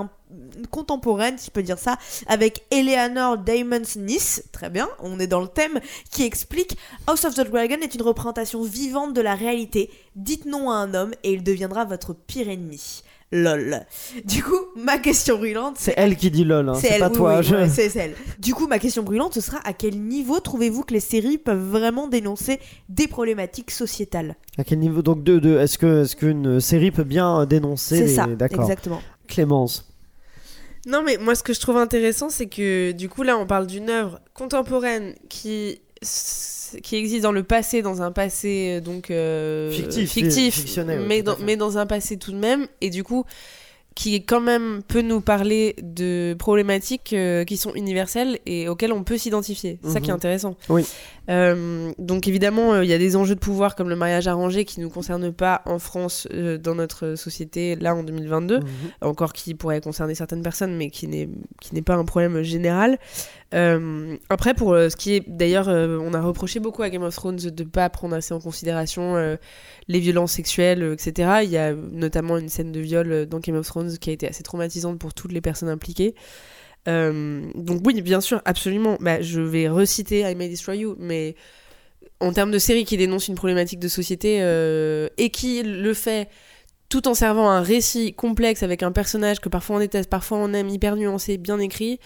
C: contemporaine, si je peux dire ça, avec Eleanor Damons Nice, très bien, on est dans le thème, qui explique House of the Dragon est une représentation vivante de la réalité. Dites non à un homme et il deviendra votre pire ennemi. Lol. Du coup, ma question brûlante,
A: C'est elle qui dit lol, hein, c'est
C: elle,
A: pas
C: oui,
A: toi.
C: oui,
A: je-
C: ouais, c'est elle. Du coup, ma question brûlante, ce sera à quel niveau trouvez-vous que les séries peuvent vraiment dénoncer des problématiques sociétales?
A: À quel niveau donc de, de est-ce qu'une série peut bien dénoncer
C: C'est
A: les-
C: ça,
A: D'accord.
C: exactement.
A: Clémence.
B: Non, mais moi, ce que je trouve intéressant, c'est que du coup, là, on parle d'une œuvre contemporaine qui qui existe dans le passé, dans un passé euh, donc euh,
A: Fictif,
B: fictif, mais, dans,
A: fait.
B: mais dans un passé tout de même, et du coup qui quand même peut nous parler de problématiques euh, qui sont universelles et auxquelles on peut s'identifier. C'est ça qui est
A: Mhm.
B: intéressant.
A: Oui.
B: Euh, donc évidemment, euh, il y a des enjeux de pouvoir comme le mariage arrangé qui ne nous concernent pas en France dans notre société là en 2022
A: Mhm.
B: encore qui pourrait concerner certaines personnes, mais qui n'est qui n'est pas un problème général. Euh, après, pour euh, ce qui est d'ailleurs, euh, on a reproché beaucoup à Game of Thrones de ne pas prendre assez en considération les violences sexuelles, etc. Il y a notamment une scène de viol dans Game of Thrones qui a été assez traumatisante pour toutes les personnes impliquées. Donc oui, bien sûr, absolument. Bah, je vais reciter I May Destroy You, mais en termes de série qui dénonce une problématique de société et qui le fait tout en servant un récit complexe avec un personnage que parfois on déteste, parfois on aime, hyper nuancé, bien écrit.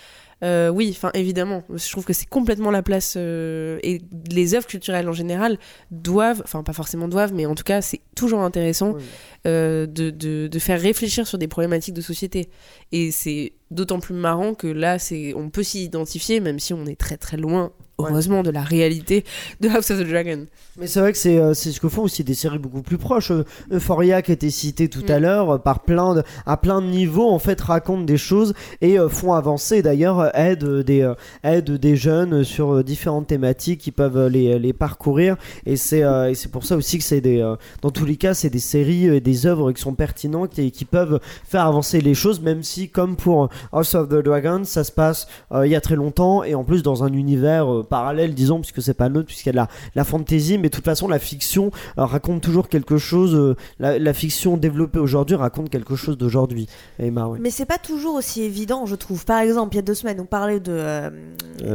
B: Euh, oui, enfin évidemment, je trouve que c'est complètement la place euh, et les œuvres culturelles en général doivent, enfin pas forcément doivent, mais en tout cas c'est toujours intéressant
A: Oui.
B: euh, de, de, de faire réfléchir sur des problématiques de société. Et c'est d'autant plus marrant que là, c'est on peut s'y identifier, même si on est très très loin,
A: Ouais.
B: heureusement, de la réalité de House of the Dragon.
A: Mais c'est vrai que c'est euh, c'est ce que font aussi des séries beaucoup plus proches. Euh, Euphoria qui a été cité tout à
B: Mm.
A: l'heure, euh, par plein de, à plein de niveaux, en fait, racontent des choses et font avancer. D'ailleurs, aident des aident des jeunes sur différentes thématiques qui peuvent les, les parcourir. Et c'est et c'est pour ça aussi que c'est des dans tous les cas, c'est des séries et des œuvres qui sont pertinentes et qui peuvent faire avancer les choses, même si comme pour House of the Dragon, ça se passe euh, il y a très longtemps et en plus dans un univers euh, parallèle, disons, puisque c'est pas neutre, puisqu'il y a de la, la fantasy, mais de toute façon, la fiction euh, raconte toujours quelque chose. la, la fiction développée aujourd'hui raconte quelque chose d'aujourd'hui. Emma, ouais.
C: Mais c'est pas toujours aussi évident, je trouve. Par exemple, il y a deux semaines, on parlait de,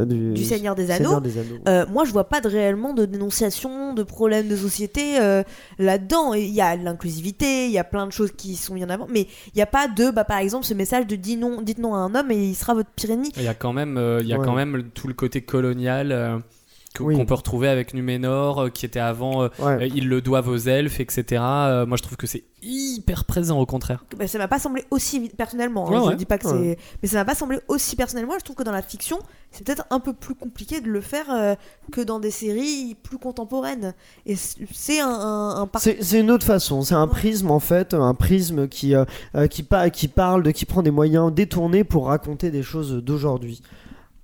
C: du Seigneur des
A: Seigneur
C: Anneaux.
A: des Anneaux.
C: Moi, je vois pas de, réellement de dénonciation de problèmes de société là-dedans. Il y a l'inclusivité, il y a plein de choses qui sont mis en avant, mais il n'y a pas de, bah, par exemple, ce message de dis non, dites non à un homme et il sera votre ennemi.
D: Il y a quand même, euh, il y a
A: Ouais.
D: quand même tout le côté colonial
A: Oui.
D: qu'on peut retrouver avec Numénor, euh, qui était avant, euh,
A: Ouais.
D: euh, ils le doivent aux elfes, etc. Euh, moi, je trouve que c'est hyper présent, au contraire.
C: Bah, ça m'a pas semblé aussi personnellement. hein,
D: Ouais,
C: je
D: ouais.
C: dis pas que
A: Ouais.
C: c'est, mais ça m'a pas semblé aussi personnellement. Je trouve que dans la fiction, c'est peut-être un peu plus compliqué de le faire euh, que dans des séries plus contemporaines. Et c'est un, un, un par-
A: C'est c'est une autre façon, c'est un prisme en fait, un prisme qui, qui, pa- qui parle, de, qui prend des moyens détournés pour raconter des choses d'aujourd'hui.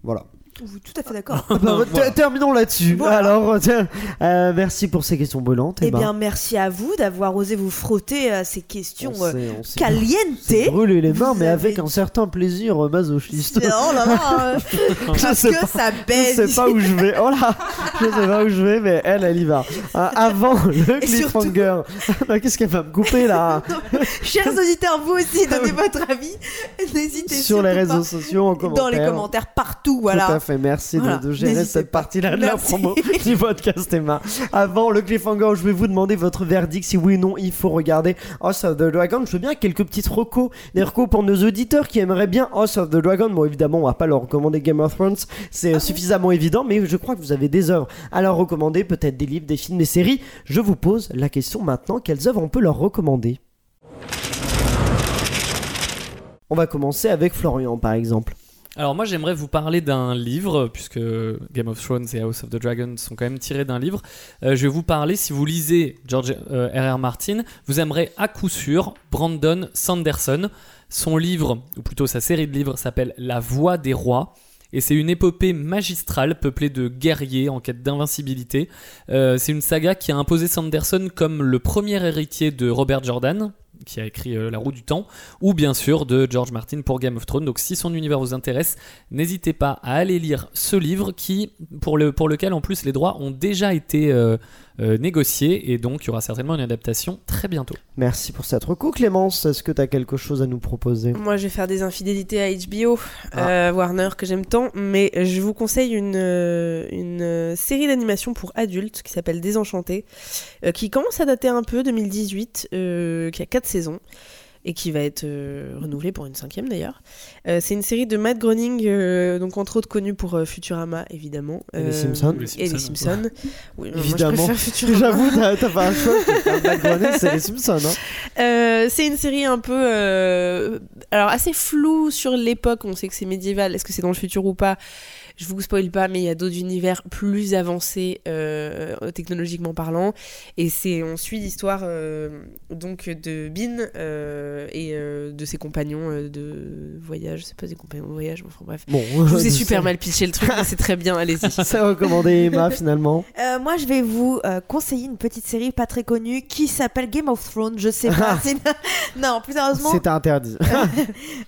A: Voilà.
C: Tout à fait d'accord.
A: Bah,
D: Voilà.
A: ter- Terminons là-dessus.
C: Voilà.
A: Alors, tiens, euh, merci pour ces questions brûlantes.
C: Eh bien, merci à vous d'avoir osé vous frotter à ces questions
A: On
C: euh,
A: on
C: caliente.
A: brûlé les mains,
C: Vous
A: mais avec un certain plaisir euh, masochiste.
C: Oh là là, euh,
A: Je
C: parce
A: sais
C: que
A: pas.
C: ça
A: Je
C: baise.
A: sais pas où je vais. Oh là, je sais pas où je vais, mais elle, elle y va. Euh, avant le
C: surtout-
A: cliffhanger. Ah, Qu'est-ce qu'elle va me couper là?
C: Chers auditeurs, vous aussi, donnez votre avis. N'hésitez
A: Sur les réseaux
C: pas.
A: sociaux, en commentaire.
C: Dans les commentaires, partout,
A: Tout à
C: voilà.
A: Merci de-
C: Voilà,
A: de, gérer cette partie-là de la promo du podcast Emma. Avant le cliffhanger, je vais vous demander votre verdict. Si oui ou non il faut regarder House of the Dragon. Je veux bien quelques petites recos, des recos pour nos auditeurs qui aimeraient bien House of the Dragon. Bon, évidemment, on va pas leur recommander Game of Thrones, c'est euh, suffisamment évident, mais je crois que vous avez des œuvres à leur recommander, peut-être des livres, des films, des séries. Je vous pose la question maintenant. Quelles œuvres on peut leur recommander? On va commencer avec Florian, par exemple.
D: Alors moi j'aimerais vous parler d'un livre, puisque Game of Thrones et House of the Dragon sont quand même tirés d'un livre. Euh, je vais vous parler, si vous lisez George euh, R.R. Martin, vous aimerez à coup sûr Brandon Sanderson. Son livre, ou plutôt sa série de livres, s'appelle La Voix des Rois. Et c'est une épopée magistrale peuplée de guerriers en quête d'invincibilité. Euh, c'est une saga qui a imposé Sanderson comme le premier héritier de Robert Jordan, qui a écrit euh, La Roue du Temps, ou bien sûr de George Martin pour Game of Thrones. Donc si son univers vous intéresse, n'hésitez pas à aller lire ce livre qui, pour, le, pour lequel en plus les droits ont déjà été euh, négociés et donc il y aura certainement une adaptation très bientôt.
A: Merci pour cette reco. Clémence, est-ce que tu as quelque chose à nous proposer?
B: Moi, je vais faire des infidélités à HBO,
A: Ah.
B: euh, Warner, que j'aime tant, mais je vous conseille une, euh, une série d'animation pour adultes qui s'appelle Désenchanté, euh, qui commence à dater un peu, 2018, euh, qui a 4 saisons. Et qui va être euh, renouvelée pour une cinquième d'ailleurs. Euh, c'est une série de Matt Groening, euh, donc entre autres connu pour euh, Futurama évidemment.
A: Et les Simpsons.
B: Et les Simpsons. Oui, moi,
A: Évidemment.
B: je préfère Futurama.
A: J'avoue, t'as t'as pas un choix. de Grenade, c'est les Simpsons. Hein.
B: Euh, c'est une série un peu euh, alors assez floue sur l'époque on sait que c'est médiéval est-ce que c'est dans le futur ou pas? Je vous spoil pas, mais il y a d'autres univers plus avancés euh, technologiquement parlant. Et c'est on suit l'histoire euh, donc de Bin euh, et euh, de ses compagnons euh, de voyage. C'est pas des compagnons de voyage, mais enfin bref.
A: Bon,
B: Je vous ai super mal pitché le truc, mais c'est très bien, allez-y.
A: C'est recommandé, Emma, finalement.
C: Euh, moi, je vais vous euh, conseiller une petite série pas très connue qui s'appelle Game of Thrones. Je sais pas. c'est- non, plus sérieusement,
A: C'est interdit.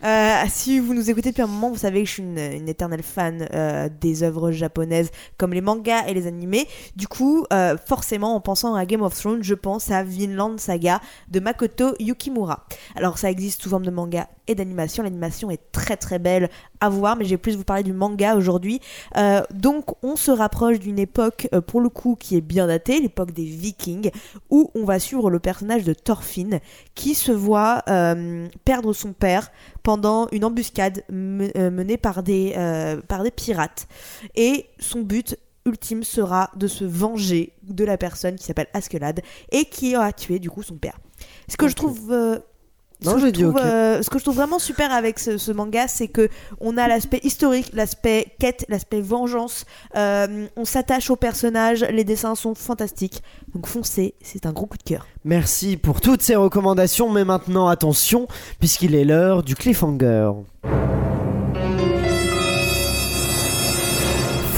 C: euh, si vous nous écoutez depuis un moment, vous savez que je suis une, une éternelle fan euh, des œuvres japonaises comme les mangas et les animés. Du coup, euh, forcément, en pensant à Game of Thrones, je pense à Vinland Saga de Makoto Yukimura. Alors, ça existe sous forme de manga et d'animation. L'animation est très très belle à voir, mais j'ai plus vous parler du manga aujourd'hui. Euh, donc, on se rapproche d'une époque, euh, pour le coup, qui est bien datée, l'époque des Vikings, où on va suivre le personnage de Thorfinn, qui se voit euh, perdre son père pendant une embuscade euh, menée par des, euh, par des pirates. Et son but ultime sera de se venger de la personne qui s'appelle Askeladd et qui a tué du coup son père. Ce que je trouve euh, ce
A: Non,
C: que
A: j'ai
C: je trouve, euh, ce que je trouve vraiment super avec ce, ce manga, c'est que on a l'aspect historique, l'aspect quête, l'aspect vengeance. euh, on s'attache aux personnages, les dessins sont fantastiques. Donc foncez, c'est un gros coup de cœur.
A: Merci pour toutes ces recommandations, mais maintenant attention, puisqu'il est l'heure du cliffhanger.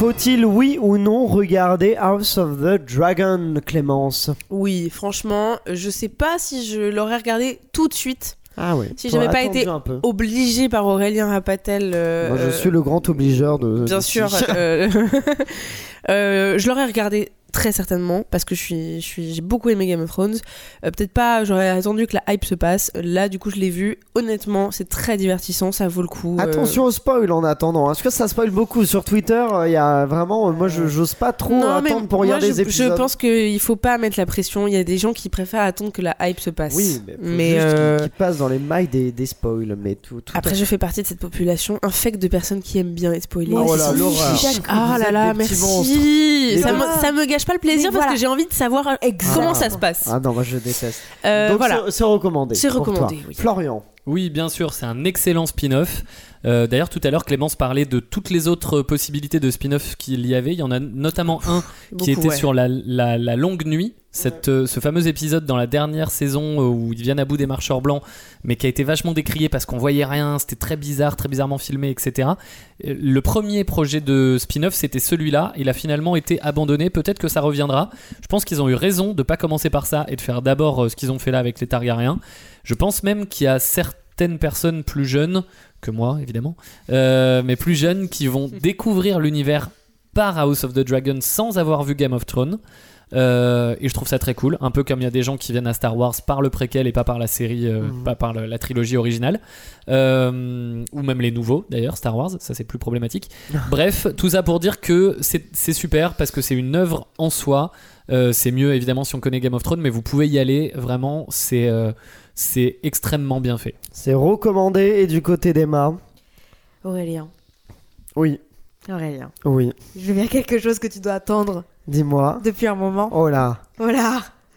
A: Faut-il, oui ou non, regarder House of the Dragon, Clémence?
B: Oui, franchement, je sais pas si je l'aurais regardé tout de suite,
A: Ah oui.
B: Si j'avais pas été obligé par Aurélien Rapatel. euh,
A: Moi, je
B: euh,
A: suis le grand obligeur de.
B: Bien
A: de-
B: sûr. euh, euh, je l'aurais regardé très certainement parce que je suis, je suis, j'ai beaucoup aimé Game of Thrones. Euh, Peut-être pas, j'aurais attendu que la hype se passe. Là, du coup, je l'ai vu. Honnêtement, c'est très divertissant, ça vaut le coup. euh,
A: Attention au spoil en attendant. Est-ce que ça spoil beaucoup sur Twitter Il y a vraiment, moi, je j'ose pas trop
B: non, mais
A: attendre pour
B: moi,
A: regarder
B: je,
A: les épisodes.
B: je pense qu'il faut pas mettre la pression. Il y a des gens qui préfèrent attendre que la hype se passe.
A: Oui, mais, faut
B: mais
A: juste qu'il-
B: euh,
A: qu'il passe dans les mailles des, des spoils, mais tout. tout
B: après, je fais partie de cette population infecte de personnes qui aiment bien être spoilées. Oh là. Ah là
A: monstres.
B: merci. Ça me, ça me gâche pas le plaisir parce
C: voilà.
B: que j'ai envie de savoir euh, comment ça se passe.
A: Ah non, moi je déteste.
B: Euh,
A: Donc
B: voilà.
A: c'est- c'est recommandé.
B: C'est
A: pour
B: recommandé,
A: toi.
B: oui.
A: Florian.
D: Oui, bien sûr, c'est un excellent spin-off. Euh, D'ailleurs, tout à l'heure, Clémence parlait de toutes les autres possibilités de spin-off qu'il y avait. Il y en a notamment un qui était
B: ouais.
D: sur la, la- la longue nuit. Cette, euh, ce fameux épisode dans la dernière saison euh, où ils viennent à bout des marcheurs blancs, mais qui a été vachement décrié parce qu'on voyait rien, c'était très bizarre, très bizarrement filmé, etc. Le premier projet de spin-off, c'était celui-là. Il a finalement été abandonné. Peut-être que ça reviendra. Je pense qu'ils ont eu raison de pas commencer par ça et de faire d'abord ce qu'ils ont fait là avec les Targaryens. Je pense même qu'il y a certaines personnes plus jeunes que moi, évidemment, euh, mais plus jeunes qui vont découvrir l'univers par House of the Dragon sans avoir vu Game of Thrones. Euh, et je trouve ça très cool, un peu comme il y a des gens qui viennent à Star Wars par le préquel et pas par la série, euh,
A: Mhm.
D: pas par le- la trilogie originale, Euh, ou même les nouveaux d'ailleurs, Star Wars, ça c'est plus problématique. Bref, tout ça pour dire que c'est super parce que c'est une œuvre en soi. C'est mieux évidemment si on connaît Game of Thrones, mais vous pouvez y aller, vraiment, c'est c'est extrêmement bien fait.
A: C'est recommandé et du côté d'Emma.
C: Aurélien.
A: Oui,
C: Aurélien.
A: oui.
C: Je vais dire quelque chose que tu dois attendre
A: Dis-moi.
C: depuis un moment.
A: Oh là.
C: Et il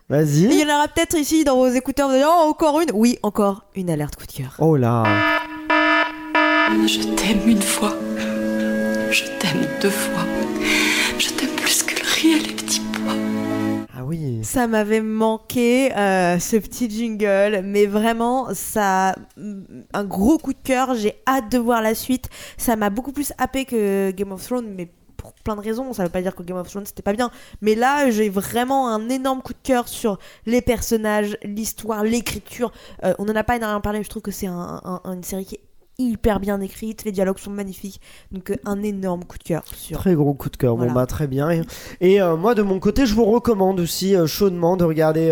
A: Vas-y.
C: y en aura peut-être ici dans vos écouteurs. Vous allez dire, oh, encore une Oui, encore une alerte coup de cœur.
A: Oh là.
E: Je t'aime une fois. Je t'aime deux fois.
C: Ça m'avait manqué euh, ce petit jingle, mais vraiment, ça, un gros coup de cœur. J'ai hâte de voir la suite. Ça m'a beaucoup plus happé que Game of Thrones, mais pour plein de raisons. Ça veut pas dire que Game of Thrones c'était pas bien, mais là, j'ai vraiment un énorme coup de cœur sur les personnages, l'histoire, l'écriture. Euh, on en a pas énormément parlé, je trouve que c'est un- un- une série qui est hyper bien écrite. Les dialogues sont magnifiques, donc euh, un énorme coup de cœur sur.
A: Très gros coup de cœur.
C: Voilà.
A: Bon bah très bien. Et, et, euh, moi de mon côté, je vous recommande aussi euh, chaudement de regarder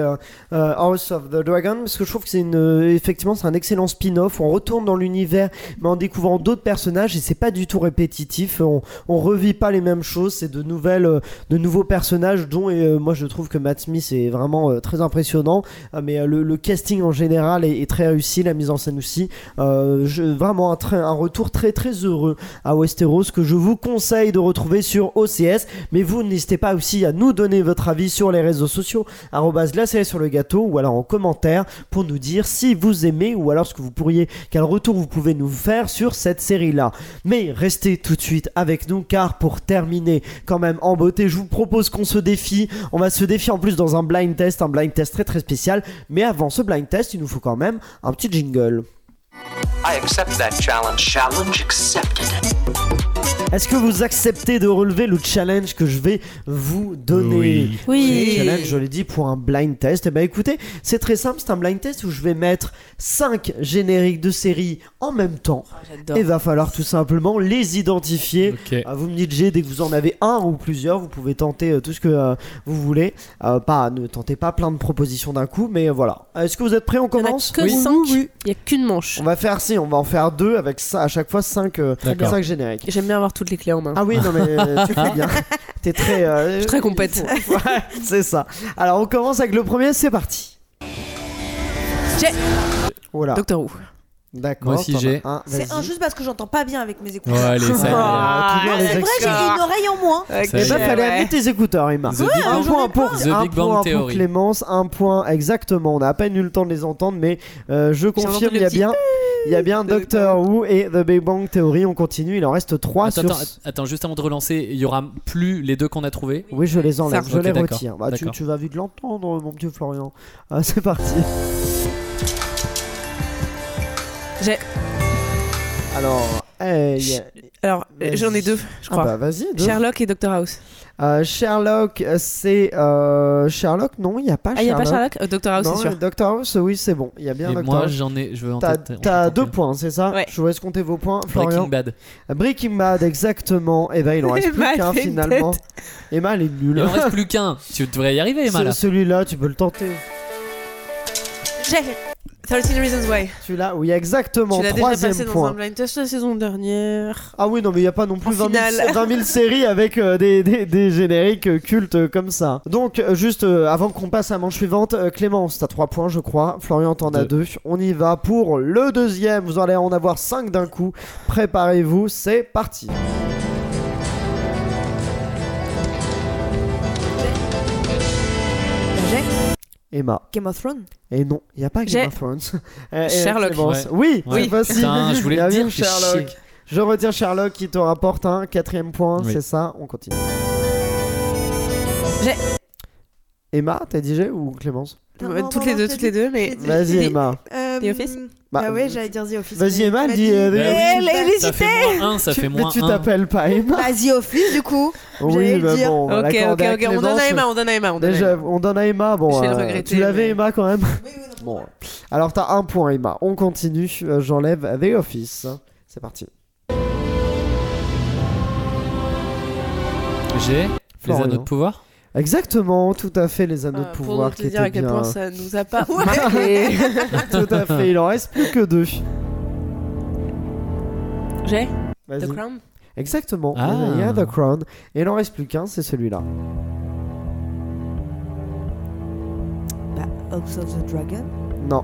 A: House of the Dragon parce que je trouve que c'est une effectivement c'est un excellent spin-off. On retourne dans l'univers mais en découvrant d'autres personnages et c'est pas du tout répétitif. On, on revit pas les mêmes choses. C'est de nouvelles, de nouveaux personnages dont et moi je trouve que Matt Smith est vraiment très impressionnant. Euh, mais le, le casting en général est, est très réussi, la mise en scène aussi. Je, vraiment un, retour très très heureux à Westeros que je vous conseille de retrouver sur OCS. Mais vous n'hésitez pas aussi à nous donner votre avis sur les réseaux sociaux, série sur le gâteau ou alors en commentaire pour nous dire si vous aimez ou alors ce que vous pourriez, quel retour vous pouvez nous faire sur cette série-là. Mais restez tout de suite avec nous car pour terminer quand même en beauté, je vous propose qu'on se défie. On va se défier en plus dans un blind test, un blind test très très spécial. Mais avant ce blind test, il nous faut quand même un petit jingle.
F: I accept that challenge. Challenge accepted.
A: Est-ce que vous acceptez de relever le challenge que je vais vous donner
D: Oui.
B: Oui.
A: Le challenge, je l'ai dit, pour un blind test. Et ben écoutez, c'est très simple, c'est un blind test où je vais mettre 5 génériques de séries en même temps.
B: J'adore.
A: Et va falloir tout simplement les identifier.
D: Ok.
A: Ah, vous me dites G, dès que vous en avez un ou plusieurs, vous pouvez tenter euh, tout ce que euh, vous voulez. Euh, pas, ne tentez pas plein de propositions d'un coup, mais euh, voilà. Est-ce que vous êtes prêts On
B: Il y en a
A: commence?
B: que
A: Oui.
B: 5.
A: Oui, oui.
B: Il y a qu'une manche.
A: On va faire si, on va en faire deux avec ça, à chaque fois 5
D: D'accord.
A: génériques.
B: J'aime bien avoir toutes les clés en main.
A: Ah oui, non mais euh, tu fais bien. T'es très. euh,
B: Je suis très compète.
A: Ouais, c'est ça. Alors on commence avec le premier, c'est parti.
B: J'ai-
A: Voilà.
B: Doctor Who.
A: D'accord.
D: Moi aussi, j'ai.
A: un,
C: C'est injuste parce que j'entends pas bien avec mes
D: Ouais,
C: écouteurs.
D: allez, ça est.
A: Ah,
B: Ah,
C: c'est vrai, j'ai une oreille en moins.
D: Ça
A: Eh
D: y
A: ben,
D: est.
A: fallait
B: Ouais.
A: amener tes écouteurs, Emma.
D: The Big
A: un point pour,
D: The
A: un
D: Big Bang
A: point pour. Clémence, un point exactement. On n'a à peine eu le temps de les entendre, mais euh, je confirme, il y a bien, il y a bien Doctor Who et The Big Bang Theory. On continue, il en reste 3
D: Attends,
A: sur.
D: attends, attends, juste avant de relancer, il y aura plus les deux qu'on a trouvés.
A: Oui, je les enlève, je les retire. Bah, tu vas vite l'entendre, mon petit Florian. Ah, c'est parti.
B: J'ai.
A: Alors, hey,
B: Alors, euh, j'en ai deux, je
A: ah
B: crois.
A: bah vas-y. deux.
B: Sherlock et Doctor House.
A: Euh, Sherlock, euh, c'est euh, Sherlock. Non, il n'y a pas
B: Ah, il y a
A: Sherlock.
B: pas Sherlock Euh, Doctor House,
A: Non,
B: c'est sûr.
A: Doctor House, oui, c'est bon. Il y a bien
D: Et
A: Doctor
D: moi,
A: House.
D: j'en ai, je veux en
A: T'as
D: tête.
A: t'as deux points, c'est ça
B: Ouais.
A: Je vous laisse compter vos points, Florian.
D: Breaking Bad.
A: Breaking Bad, exactement. Et ben il en reste plus
B: Emma,
A: qu'un finalement. Emma, elle est
D: Il
A: nulle.
D: en reste plus qu'un. Tu devrais y arriver, Emma.
A: Ce-
D: là.
A: Celui-là, tu peux le tenter.
B: J'ai 13 Reasons Why.
A: Celui-là, oui, exactement.
B: Tu l'as déjà
A: Troisième
B: passé dans
A: point.
B: un blind test la saison dernière.
A: Ah oui, non, mais il n'y a pas non plus
B: En
A: 20 000,
B: finale.
A: 20 000 séries avec euh, des, des- des génériques euh, cultes euh, comme ça. Donc, euh, juste euh, avant qu'on passe à la manche suivante, euh, Clémence, t'as 3 points, je crois. Florian, t'en as 2. On y va pour le deuxième. Vous allez en avoir 5 d'un coup. Préparez-vous, c'est parti. Emma.
C: Game of Thrones.
A: Et non, il n'y a pas Game of Thrones. Euh, et
B: Sherlock.
A: Clémence.
D: Ouais.
A: Oui, fois-ci.
D: Putain, je voulais dire,
A: Sherlock.
D: chier.
A: Je retire Sherlock qui te rapporte un quatrième point,
D: Oui.
A: c'est ça On continue.
B: J'ai-
A: Emma, t'as dit j'ai ou Clémence?
C: Non, non,
B: toutes
C: non,
B: les
C: non,
B: deux, toutes les deux, mais.
A: Vas-y Emma.
C: Euh,
B: The Office?
A: Bah,
C: Bah ouais, j'allais dire The Office.
A: Vas-y,
C: mais
A: Emma,
C: tu
A: dis,
C: dit.
A: euh,
C: Mais elle
D: Ça fait moins 1, ça
A: Tu-
D: fait
A: mais
D: moins
A: tu
D: 1.
A: t'appelles pas Emma
C: Bah, The Office, du coup.
A: Oui,
C: j'allais le
A: mais
C: dire.
A: bon,
B: Ok, ok, ok, on donne à. Emma, on donne à Emma. On donne à
A: Déjà,
B: Emma.
A: on donne à Emma. Bon,
B: Je vais le
A: euh,
B: regretter,
A: tu l'avais
B: mais-
A: Emma quand même. Bon, alors t'as un point Emma. On continue. Euh, J'enlève The Office. C'est parti.
D: J'ai les anneaux de pouvoir.
A: Exactement, tout à fait les anneaux
B: Ah,
A: de
B: Pour
A: pouvoir
B: nous
A: qui
B: te dire à
A: étaient
B: quel
A: bien.
B: point ça nous a pas marqué.
A: Tout à fait, il en reste plus que deux.
B: J'ai. The Crown?
A: Exactement,
D: Ah.
A: il y a The Crown. Et il en reste plus qu'un, c'est celui-là.
C: Bah, House of the Dragon?
A: Non,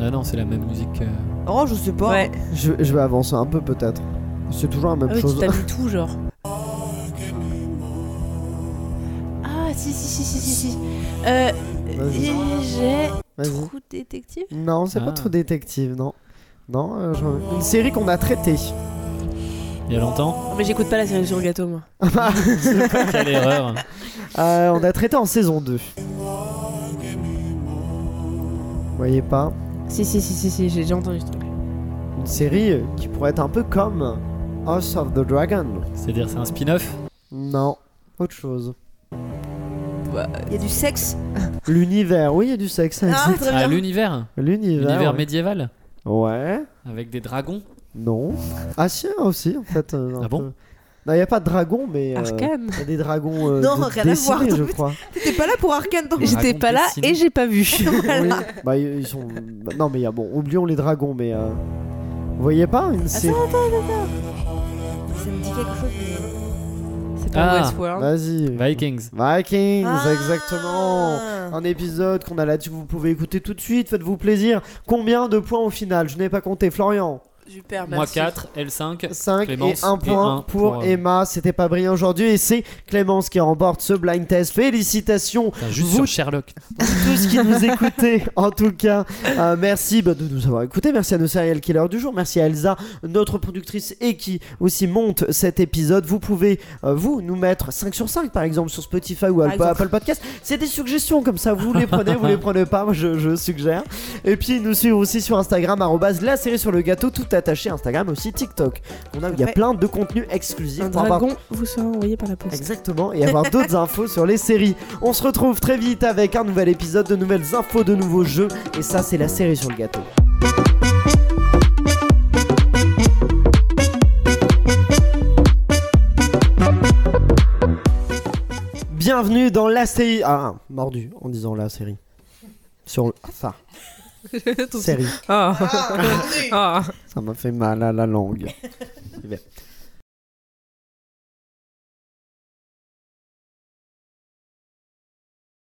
D: Ah non, c'est la même musique. euh.
C: Oh, je sais pas.
B: Ouais.
A: je, je vais avancer un peu peut-être. C'est toujours la même
B: Ah oui,
A: chose.
B: tu t'as vu tout, genre. Si, si, si, si, si, si. Euh. J'ai. Trou détective?
A: Non, c'est pas
D: Ah.
A: trop détective, non. Non, euh, je- une série qu'on a traitée.
D: Il y a longtemps?
B: Oh, Mais j'écoute pas la série sur le gâteau, moi.
D: Quelle erreur.
A: Euh, on a traité en saison 2. Vous voyez pas
B: Si, si, si, si, si, j'ai déjà entendu ce truc.
A: Une série euh, qui pourrait être un peu comme House of the Dragon.
D: C'est-à-dire, c'est un spin-off?
A: Non, autre chose.
C: Il y a du sexe.
A: L'univers, oui, il y a du sexe.
C: Ah,
D: Ah, l'univers.
A: L'univers.
D: L'univers
A: ouais.
D: médiéval.
A: Ouais,
D: Avec des dragons.
A: non. Ah, si, aussi, en fait. euh, un
D: Ah bon
A: peu. Non, il n'y a pas de dragon, mais. euh,
B: Arcane.
A: Il y a des dragons euh,
C: Non,
A: de-
C: rien à
A: dessinés,
C: voir.
A: je crois.
C: T'étais pas là pour Arkane donc.
B: J'étais pas là et j'ai pas vu.
A: Oui, bah ils sont. bah, non, mais il y a bon, oublions les dragons, mais. euh, Vous voyez pas une série
C: Ça me dit quelque chose. Mais-
B: C'est pas
D: Ah.
B: Westworld.
A: Vas-y.
D: Vikings.
A: Vikings,
C: Ah.
A: exactement. Un épisode qu'on a là-dessus que vous pouvez écouter tout de suite. Faites-vous plaisir. Combien de points au final? Je n'ai pas compté. Florian
B: Super,
D: Moi
B: merci.
D: 4, L5.
A: 5
D: Clémence
A: et 1
D: et
A: point pour,
D: pour, euh,
A: Emma. C'était pas brillant aujourd'hui et c'est Clémence qui remporte ce blind test. Félicitations
D: Putain, juste
A: Vous-
D: sur Sherlock.
A: tous qui nous écoutez. En tout cas, euh, merci bah, de nous avoir écoutés. Merci à nos serial killers du jour. Merci à Elsa, notre productrice et qui aussi monte cet épisode. Vous pouvez, euh, vous, nous mettre 5 sur 5 par exemple sur Spotify ou Apple. Apple Podcast. C'est des suggestions comme ça. Vous les prenez, vous les prenez pas. Moi, je, je suggère. Et puis, nous suivre aussi sur Instagram, la série sur le gâteau, tout attaché. Instagram aussi TikTok. On a, il y a plein de contenus exclusifs.
B: Un
A: pour avoir-
B: dragon vous sera envoyé par la poste.
A: Exactement, et avoir d'autres infos sur les séries. On se retrouve très vite avec un nouvel épisode, de nouvelles infos, de nouveaux jeux, et ça c'est la série sur le gâteau. Bienvenue dans la série. Ah, mordu en disant la série. Sur le. Ah, ça, série.
B: Ah. Ah.
A: Ça m'a fait mal à la langue.